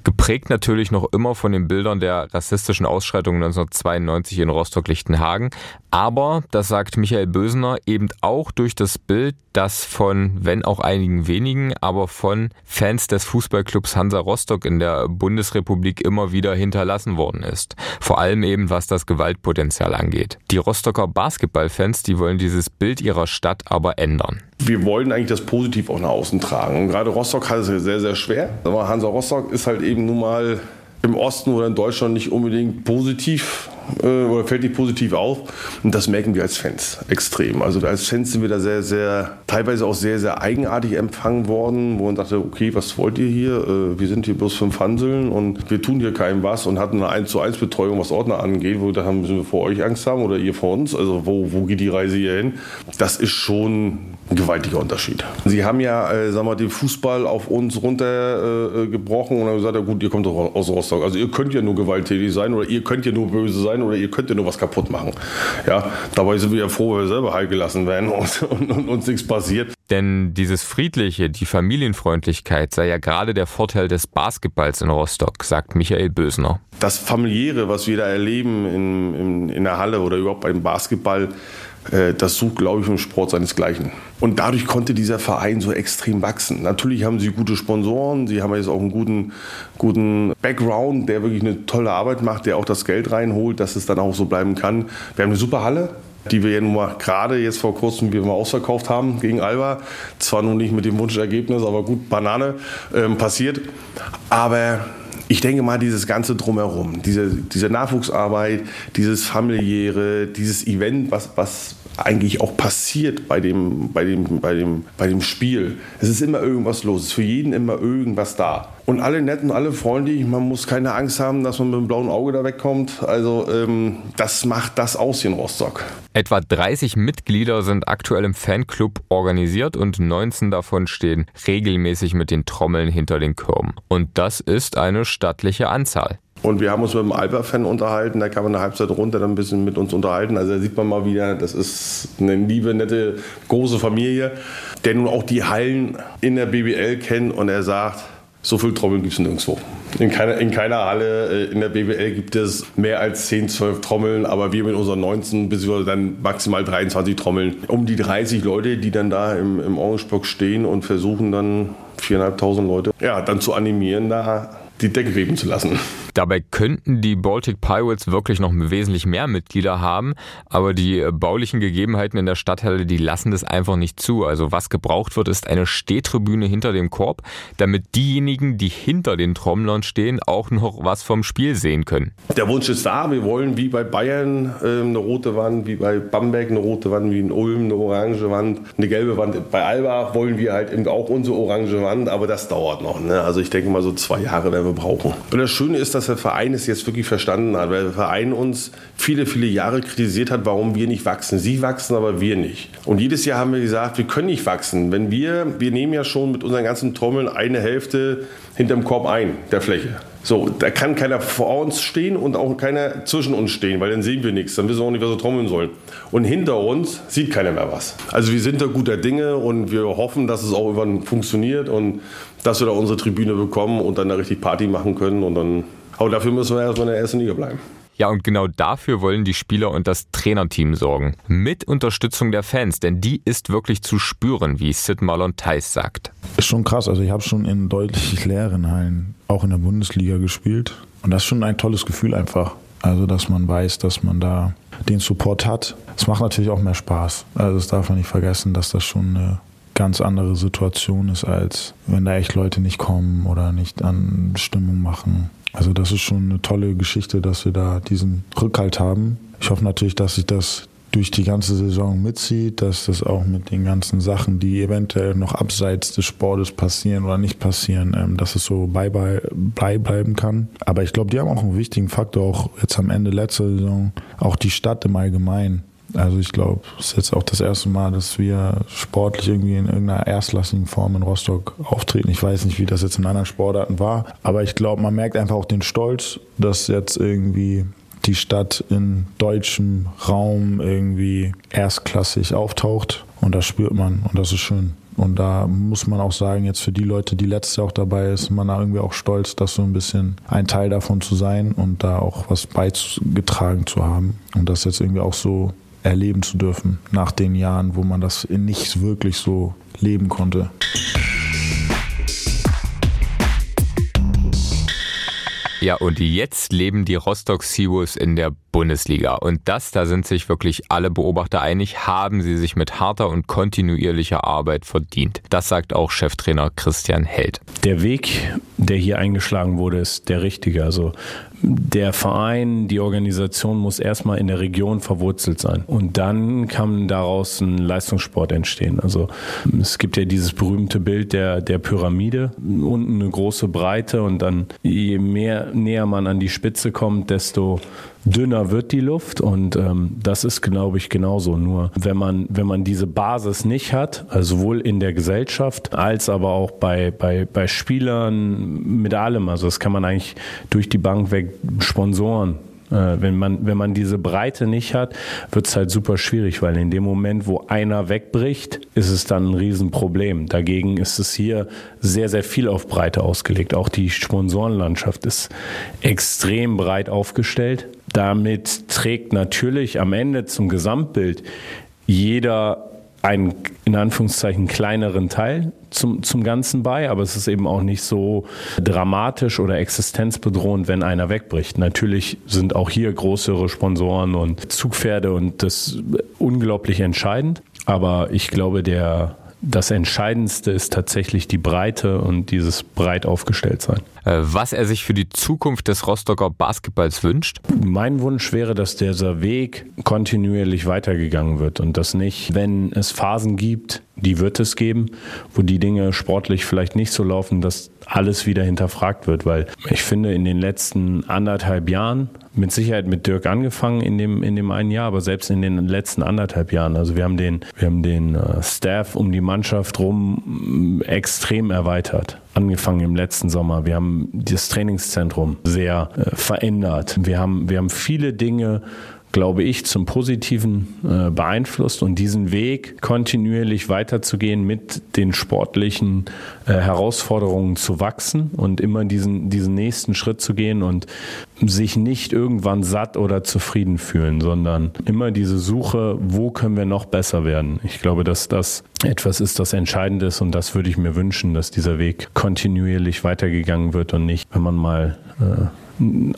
Geprägt natürlich noch immer von den Bildern der rassistischen Ausschreitungen 1992 in Rostock-Lichtenhagen. Aber, das sagt Michael Bösener, eben auch durch das Bild, das von, wenn auch einigen wenigen, aber von Fans des Fußballclubs Hansa Rostock in der Bundesrepublik immer wieder hinterlassen worden ist. Vor allem eben, was das Gewaltpotenzial angeht. Die Rostocker Basketballfans, die wollen dieses Bild ihrer Stadt aber ändern. Wir wollen eigentlich das positiv auch nach außen tragen. Und gerade Rostock hat es sehr, sehr schwer. Aber Hansa Rostock ist halt eben nun mal im Osten oder in Deutschland nicht unbedingt positiv äh, oder fällt nicht positiv auf. Und das merken wir als Fans extrem. Also als Fans sind wir da sehr, sehr, teilweise auch sehr, sehr eigenartig empfangen worden, wo man dachte, okay, was wollt ihr hier? Äh, wir sind hier bloß fünf Hanseln und wir tun hier keinem was und hatten eine 1 zu 1 Betreuung, was Ordner angeht, wo wir dachten, müssen wir vor euch Angst haben oder ihr vor uns? Also wo, wo geht die Reise hier hin? Das ist schon ein gewaltiger Unterschied. Sie haben ja, äh, sagen wir, den Fußball auf uns runtergebrochen äh, und haben gesagt, ja gut, ihr kommt doch aus Rostock. Also ihr könnt ja nur gewalttätig sein oder ihr könnt ja nur böse sein oder ihr könnt ja nur was kaputt machen. Ja, dabei sind wir ja froh, wenn wir selber heil gelassen werden und, und, und uns nichts passiert. Denn dieses Friedliche, die Familienfreundlichkeit sei ja gerade der Vorteil des Basketballs in Rostock, sagt Michael Bösner. Das Familiäre, was wir da erleben in, in, in der Halle oder überhaupt beim Basketball, das sucht, glaube ich, im Sport seinesgleichen. Und dadurch konnte dieser Verein so extrem wachsen. Natürlich haben sie gute Sponsoren, sie haben jetzt auch einen guten, guten Background, der wirklich eine tolle Arbeit macht, der auch das Geld reinholt, dass es dann auch so bleiben kann. Wir haben eine super Halle, die wir ja nun mal gerade jetzt vor kurzem wie wir ausverkauft haben gegen Alba. Zwar nun nicht mit dem Wunschergebnis, aber gut, Banane ähm, passiert. Aber ich denke mal, dieses ganze Drumherum, diese, diese Nachwuchsarbeit, dieses familiäre, dieses Event, was, was eigentlich auch passiert bei dem, bei dem, bei dem, bei dem Spiel. Es ist immer irgendwas los, es ist für jeden immer irgendwas da. Und alle nett und alle freundlich, man muss keine Angst haben, dass man mit dem blauen Auge da wegkommt. Also ähm, das macht das aus in Rostock. Etwa 30 Mitglieder sind aktuell im Fanclub organisiert und 19 davon stehen regelmäßig mit den Trommeln hinter den Kürben. Und das ist eine stattliche Anzahl. Und wir haben uns mit einem Alba-Fan unterhalten, da kam man eine Halbzeit runter, dann ein bisschen mit uns unterhalten. Also da sieht man mal wieder, das ist eine liebe, nette, große Familie, der nun auch die Hallen in der BBL kennt und er sagt, so viel Trommeln gibt es nirgendwo. In keiner, in keiner Halle äh, in der BBL gibt es mehr als 10, 12 Trommeln, aber wir mit unseren 19 bis dann maximal 23 Trommeln. Um die 30 Leute, die dann da im, im Orangeblock stehen und versuchen dann 4.500 Leute ja, dann zu animieren, da die Decke weben zu lassen. Dabei könnten die Baltic Pirates wirklich noch wesentlich mehr Mitglieder haben, aber die baulichen Gegebenheiten in der Stadthalle, die lassen das einfach nicht zu. Also was gebraucht wird, ist eine Stehtribüne hinter dem Korb, damit diejenigen, die hinter den Trommlern stehen, auch noch was vom Spiel sehen können. Der Wunsch ist da. Wir wollen wie bei Bayern äh, eine rote Wand, wie bei Bamberg eine rote Wand, wie in Ulm eine orange Wand, eine gelbe Wand. Bei Alba wollen wir halt eben auch unsere orange Wand, aber das dauert noch. Ne? Also ich denke mal so zwei Jahre werden wir brauchen. Und das Schöne ist, dass der Verein es jetzt wirklich verstanden hat, weil der Verein uns viele, viele Jahre kritisiert hat, warum wir nicht wachsen. Sie wachsen, aber wir nicht. Und jedes Jahr haben wir gesagt, wir können nicht wachsen. Wenn wir, wir nehmen ja schon mit unseren ganzen Trommeln eine Hälfte hinterm Korb ein, der Fläche. So, da kann keiner vor uns stehen und auch keiner zwischen uns stehen, weil dann sehen wir nichts, dann wissen wir auch nicht, was wir trommeln sollen. Und hinter uns sieht keiner mehr was. Also wir sind da guter Dinge und wir hoffen, dass es auch irgendwann funktioniert und dass wir da unsere Tribüne bekommen und dann da richtig Party machen können und dann aber dafür müssen wir erstmal in der ersten Liga bleiben. Ja, und genau dafür wollen die Spieler und das Trainerteam sorgen. Mit Unterstützung der Fans, denn die ist wirklich zu spüren, wie Sid Marlon Theis sagt. Ist schon krass. Also ich habe schon in deutlich leeren Hallen, auch in der Bundesliga gespielt. Und das ist schon ein tolles Gefühl einfach. Also, dass man weiß, dass man da den Support hat. Es macht natürlich auch mehr Spaß. Also, das darf man nicht vergessen, dass das schon eine ganz andere Situation ist, als wenn da echt Leute nicht kommen oder nicht an Stimmung machen. Also das ist schon eine tolle Geschichte, dass wir da diesen Rückhalt haben. Ich hoffe natürlich, dass sich das durch die ganze Saison mitzieht, dass das auch mit den ganzen Sachen, die eventuell noch abseits des Sportes passieren oder nicht passieren, ähm, dass es so beibehalten kann. Aber ich glaube, die haben auch einen wichtigen Faktor, auch jetzt am Ende letzter Saison, auch die Stadt im Allgemeinen. Also ich glaube, es ist jetzt auch das erste Mal, dass wir sportlich irgendwie in irgendeiner erstklassigen Form in Rostock auftreten. Ich weiß nicht, wie das jetzt in anderen Sportarten war, aber ich glaube, man merkt einfach auch den Stolz, dass jetzt irgendwie die Stadt in deutschem Raum irgendwie erstklassig auftaucht und das spürt man und das ist schön. Und da muss man auch sagen, jetzt für die Leute, die letztes Jahr auch dabei ist, man da irgendwie auch stolz, das so ein bisschen ein Teil davon zu sein und da auch was beigetragen zu haben. Und das jetzt irgendwie auch so erleben zu dürfen nach den Jahren, wo man das nicht wirklich so leben konnte. Ja, und jetzt leben die Rostock Seawolves in der Bundesliga. Und das, da sind sich wirklich alle Beobachter einig, haben sie sich mit harter und kontinuierlicher Arbeit verdient. Das sagt auch Cheftrainer Christian Held. Der Weg, der hier eingeschlagen wurde, ist der richtige. Also der Verein, die Organisation muss erstmal in der Region verwurzelt sein. Und dann kann daraus ein Leistungssport entstehen. Also es gibt ja dieses berühmte Bild der, der Pyramide. Unten eine große Breite und dann je mehr näher man an die Spitze kommt, desto dünner wird die Luft und ähm, das ist, glaube ich, genauso. Nur wenn man, wenn man diese Basis nicht hat, also sowohl in der Gesellschaft als aber auch bei, bei, bei Spielern mit allem, also das kann man eigentlich durch die Bank weg Sponsoren äh, wenn man, wenn man diese Breite nicht hat, wird es halt super schwierig, weil in dem Moment, wo einer wegbricht, ist es dann ein Riesenproblem. Dagegen ist es hier sehr, sehr viel auf Breite ausgelegt. Auch die Sponsorenlandschaft ist extrem breit aufgestellt. Damit trägt natürlich am Ende zum Gesamtbild jeder einen in Anführungszeichen kleineren Teil zum, zum Ganzen bei, aber es ist eben auch nicht so dramatisch oder existenzbedrohend, wenn einer wegbricht. Natürlich sind auch hier größere Sponsoren und Zugpferde und das unglaublich entscheidend, aber ich glaube, der das Entscheidendste ist tatsächlich die Breite und dieses breit aufgestellt sein. Äh, was er sich für die Zukunft des Rostocker Basketballs wünscht? Mein Wunsch wäre, dass dieser Weg kontinuierlich weitergegangen wird und dass nicht, wenn es Phasen gibt, die wird es geben, wo die Dinge sportlich vielleicht nicht so laufen, dass alles wieder hinterfragt wird, weil ich finde, in den letzten anderthalb Jahren, mit Sicherheit mit Dirk angefangen in dem, in dem einen Jahr, aber selbst in den letzten anderthalb Jahren, also wir haben den, wir haben den äh, Staff um die Mannschaft rum extrem erweitert angefangen im letzten Sommer. Wir haben das Trainingszentrum sehr äh, verändert. Wir haben, wir haben viele Dinge glaube ich, zum Positiven äh, beeinflusst und diesen Weg kontinuierlich weiterzugehen, mit den sportlichen äh, Herausforderungen zu wachsen und immer diesen, diesen nächsten Schritt zu gehen und sich nicht irgendwann satt oder zufrieden fühlen, sondern immer diese Suche, wo können wir noch besser werden. Ich glaube, dass das etwas ist, das entscheidend ist und das würde ich mir wünschen, dass dieser Weg kontinuierlich weitergegangen wird und nicht, wenn man mal äh,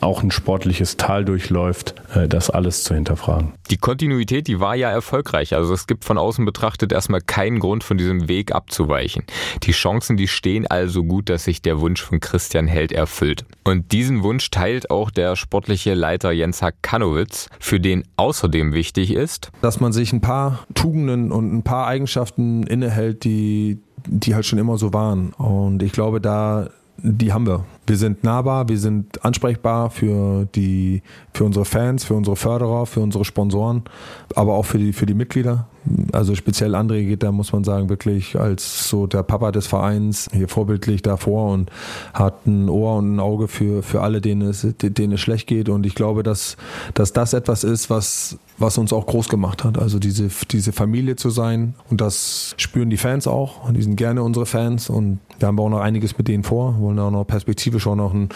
auch ein sportliches Tal durchläuft, äh, das alles zu hinterfragen. Die Kontinuität, die war ja erfolgreich. Also es gibt von außen betrachtet erstmal keinen Grund von diesem Weg abzuweichen. Die Chancen, die stehen also gut, dass sich der Wunsch von Christian Held erfüllt. Und diesen Wunsch teilt auch der sportliche Leiter Jens Hakanowitz, für den außerdem wichtig ist, dass man sich ein paar Tugenden und ein paar Eigenschaften innehält, die die halt schon immer so waren. Und ich glaube, da die haben wir. Wir sind nahbar, wir sind ansprechbar für die, für unsere Fans, für unsere Förderer, für unsere Sponsoren, aber auch für die, für die Mitglieder. Also speziell André geht da, muss man sagen, wirklich als so der Papa des Vereins hier vorbildlich davor und hat ein Ohr und ein Auge für, für alle, denen es, denen es schlecht geht. Und ich glaube, dass, dass das etwas ist, was, was uns auch groß gemacht hat. Also diese, diese Familie zu sein. Und das spüren die Fans auch. Und die sind gerne unsere Fans. Und wir haben auch noch einiges mit denen vor. Wir wollen auch noch perspektivisch auch noch eine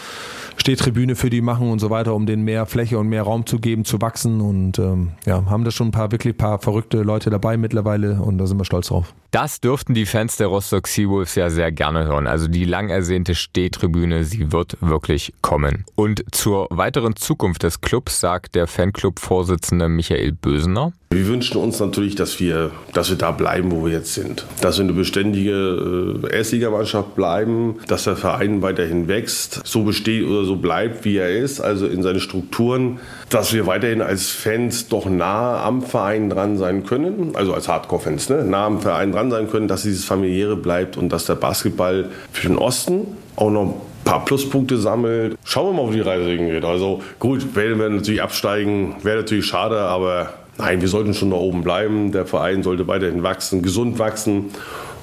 Stehtribüne für die machen und so weiter, um denen mehr Fläche und mehr Raum zu geben, zu wachsen. Und ähm, ja, haben da schon ein paar wirklich paar verrückte Leute dabei mittlerweile und da sind wir stolz drauf. Das dürften die Fans der Rostock Seawolves ja sehr gerne hören. Also die lang ersehnte Stehtribüne, sie wird wirklich kommen. Und zur weiteren Zukunft des Clubs sagt der Fanclub-Vorsitzende Michael Bösener. Wir wünschen uns natürlich, dass wir, dass wir da bleiben, wo wir jetzt sind. Dass wir eine beständige äh, Erstligamannschaft bleiben, dass der Verein weiterhin wächst, so besteht oder so bleibt, wie er ist, also in seinen Strukturen, dass wir weiterhin als Fans doch nah am Verein dran sein können, also als Hardcore-Fans, ne, nah am Verein dran sein können, dass dieses familiäre bleibt und dass der Basketball für den Osten auch noch paar Pluspunkte sammelt. Schauen wir mal, wo die Reise hingeht. Also gut, werden wir natürlich absteigen, wäre natürlich schade, aber Nein, wir sollten schon da oben bleiben. Der Verein sollte weiterhin wachsen, gesund wachsen.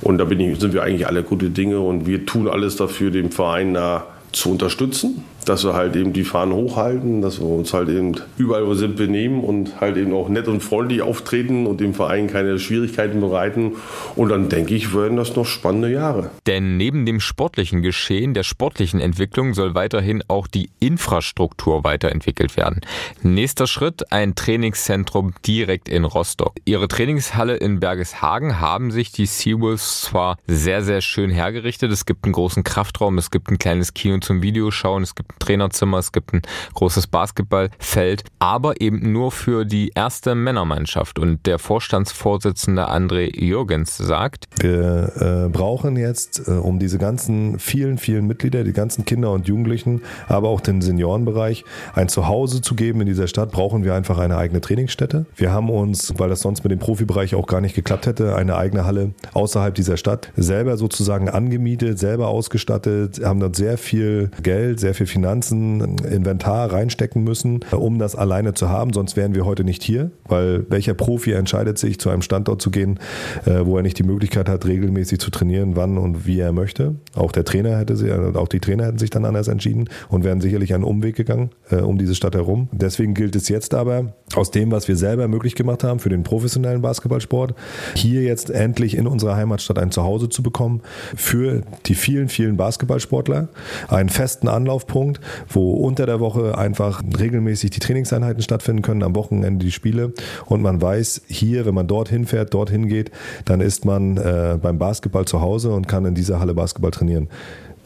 Und da ich, sind wir eigentlich alle gute Dinge und wir tun alles dafür, den Verein da zu unterstützen dass wir halt eben die Fahnen hochhalten, dass wir uns halt eben überall, wo wir sind, benehmen und halt eben auch nett und freundlich auftreten und dem Verein keine Schwierigkeiten bereiten. Und dann denke ich, werden das noch spannende Jahre. Denn neben dem sportlichen Geschehen, der sportlichen Entwicklung soll weiterhin auch die Infrastruktur weiterentwickelt werden. Nächster Schritt, ein Trainingszentrum direkt in Rostock. Ihre Trainingshalle in Bergeshagen haben sich die Seawolves zwar sehr, sehr schön hergerichtet. Es gibt einen großen Kraftraum, es gibt ein kleines Kino zum Videoschauen, es gibt Trainerzimmer, es gibt ein großes Basketballfeld, aber eben nur für die erste Männermannschaft. Und der Vorstandsvorsitzende André Jürgens sagt, wir äh, brauchen jetzt, äh, um diese ganzen vielen, vielen Mitglieder, die ganzen Kinder und Jugendlichen, aber auch den Seniorenbereich, ein Zuhause zu geben in dieser Stadt, brauchen wir einfach eine eigene Trainingsstätte. Wir haben uns, weil das sonst mit dem Profibereich auch gar nicht geklappt hätte, eine eigene Halle außerhalb dieser Stadt selber sozusagen angemietet, selber ausgestattet, haben dort sehr viel Geld, sehr viel Finanzen Finanzen, Inventar reinstecken müssen, um das alleine zu haben. Sonst wären wir heute nicht hier, weil welcher Profi entscheidet sich, zu einem Standort zu gehen, äh, wo er nicht die Möglichkeit hat, regelmäßig zu trainieren, wann und wie er möchte. Auch der Trainer hätte sich, äh, auch die Trainer hätten sich dann anders entschieden und wären sicherlich einen Umweg gegangen äh, um diese Stadt herum. Deswegen gilt es jetzt aber, aus dem, was wir selber möglich gemacht haben für den professionellen Basketballsport, hier jetzt endlich in unserer Heimatstadt ein Zuhause zu bekommen für die vielen, vielen Basketballsportler, einen festen Anlaufpunkt, Punkt, wo unter der Woche einfach regelmäßig die Trainingseinheiten stattfinden können, am Wochenende die Spiele und man weiß, hier, wenn man dorthin fährt, dorthin geht, dann ist man äh, beim Basketball zu Hause und kann in dieser Halle Basketball trainieren.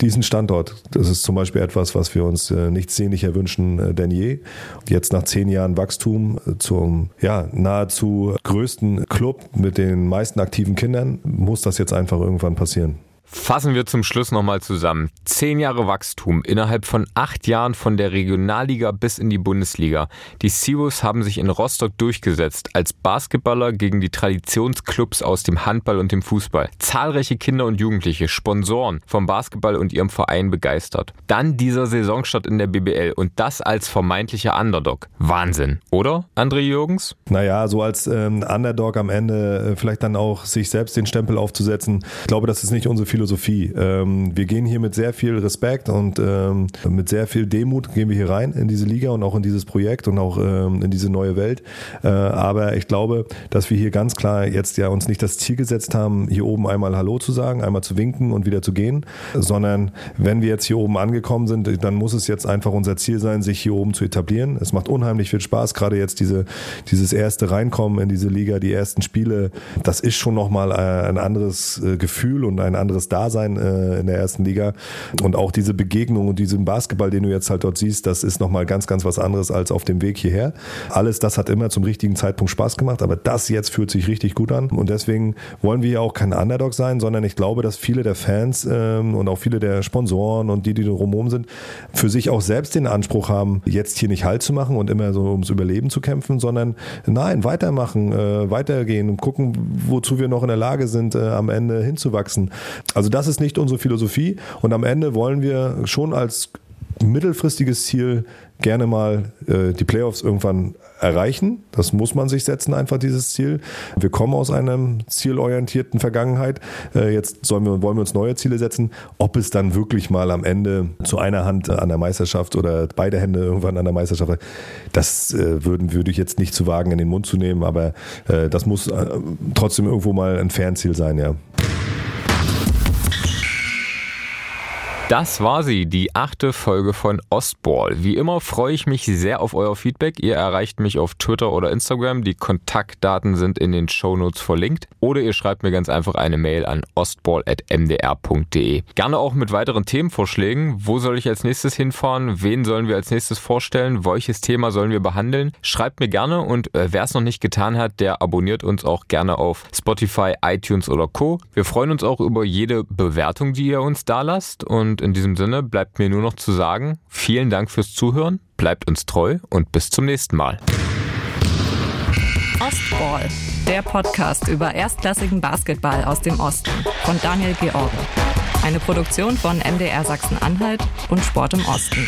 Diesen Standort. Das ist zum Beispiel etwas, was wir uns äh, nicht sehnlicher wünschen äh, denn je. Jetzt nach zehn Jahren Wachstum äh, zum ja, nahezu größten Club mit den meisten aktiven Kindern muss das jetzt einfach irgendwann passieren. Fassen wir zum Schluss nochmal zusammen. Zehn Jahre Wachstum innerhalb von acht Jahren von der Regionalliga bis in die Bundesliga. Die Seawolves haben sich in Rostock durchgesetzt als Basketballer gegen die Traditionsclubs aus dem Handball und dem Fußball. Zahlreiche Kinder und Jugendliche, Sponsoren vom Basketball und ihrem Verein begeistert. Dann dieser Saisonstart in der BBL und das als vermeintlicher Underdog. Wahnsinn, oder, André Jürgens? Naja, so als ähm, Underdog am Ende äh, vielleicht dann auch sich selbst den Stempel aufzusetzen. Ich glaube, das ist nicht unsere Philosophie. Ähm, wir gehen hier mit sehr viel Respekt und ähm, mit sehr viel Demut gehen wir hier rein in diese Liga und auch in dieses Projekt und auch ähm, in diese neue Welt. Äh, aber ich glaube, dass wir hier ganz klar jetzt ja uns nicht das Ziel gesetzt haben, hier oben einmal Hallo zu sagen, einmal zu winken und wieder zu gehen, sondern wenn wir jetzt hier oben angekommen sind, dann muss es jetzt einfach unser Ziel sein, sich hier oben zu etablieren. Es macht unheimlich viel Spaß, gerade jetzt diese, dieses erste Reinkommen in diese Liga, die ersten Spiele. Das ist schon nochmal äh, ein anderes äh, Gefühl und ein anderes Dasein äh, in der ersten Liga. Und auch diese Begegnung und diesen Basketball, den du jetzt halt dort siehst, das ist nochmal ganz, ganz was anderes als auf dem Weg hierher. Alles das hat immer zum richtigen Zeitpunkt Spaß gemacht, aber das jetzt fühlt sich richtig gut an. Und deswegen wollen wir ja auch kein Underdog sein, sondern ich glaube, dass viele der Fans ähm, und auch viele der Sponsoren und die, die drumherum sind, für sich auch selbst den Anspruch haben, jetzt hier nicht Halt zu machen und immer so ums Überleben zu kämpfen, sondern nein, weitermachen, äh, weitergehen und gucken, wozu wir noch in der Lage sind, äh, am Ende hinzuwachsen. Also das ist nicht unsere Philosophie und am Ende wollen wir schon als mittelfristiges Ziel gerne mal äh, die Playoffs irgendwann erreichen. Das muss man sich setzen, einfach dieses Ziel. Wir kommen aus einer zielorientierten Vergangenheit. Äh, jetzt sollen wir, wollen wir uns neue Ziele setzen. Ob es dann wirklich mal am Ende zu einer Hand an der Meisterschaft oder beide Hände irgendwann an der Meisterschaft, das äh, würden, würde ich jetzt nicht zu wagen, in den Mund zu nehmen. Aber äh, das muss äh, trotzdem irgendwo mal ein Fernziel sein, ja. Das war sie, die achte Folge von Ostball. Wie immer freue ich mich sehr auf euer Feedback. Ihr erreicht mich auf Twitter oder Instagram. Die Kontaktdaten sind in den Shownotes verlinkt. Oder ihr schreibt mir ganz einfach eine Mail an ostball.mdr.de. Gerne auch mit weiteren Themenvorschlägen. Wo soll ich als nächstes hinfahren? Wen sollen wir als nächstes vorstellen? Welches Thema sollen wir behandeln? Schreibt mir gerne und äh, wer es noch nicht getan hat, der abonniert uns auch gerne auf Spotify, iTunes oder Co. Wir freuen uns auch über jede Bewertung, die ihr uns da lasst und und in diesem Sinne bleibt mir nur noch zu sagen, vielen Dank fürs Zuhören, bleibt uns treu und bis zum nächsten Mal. Ostball, der Podcast über erstklassigen Basketball aus dem Osten von Daniel George. Eine Produktion von MDR Sachsen-Anhalt und Sport im Osten.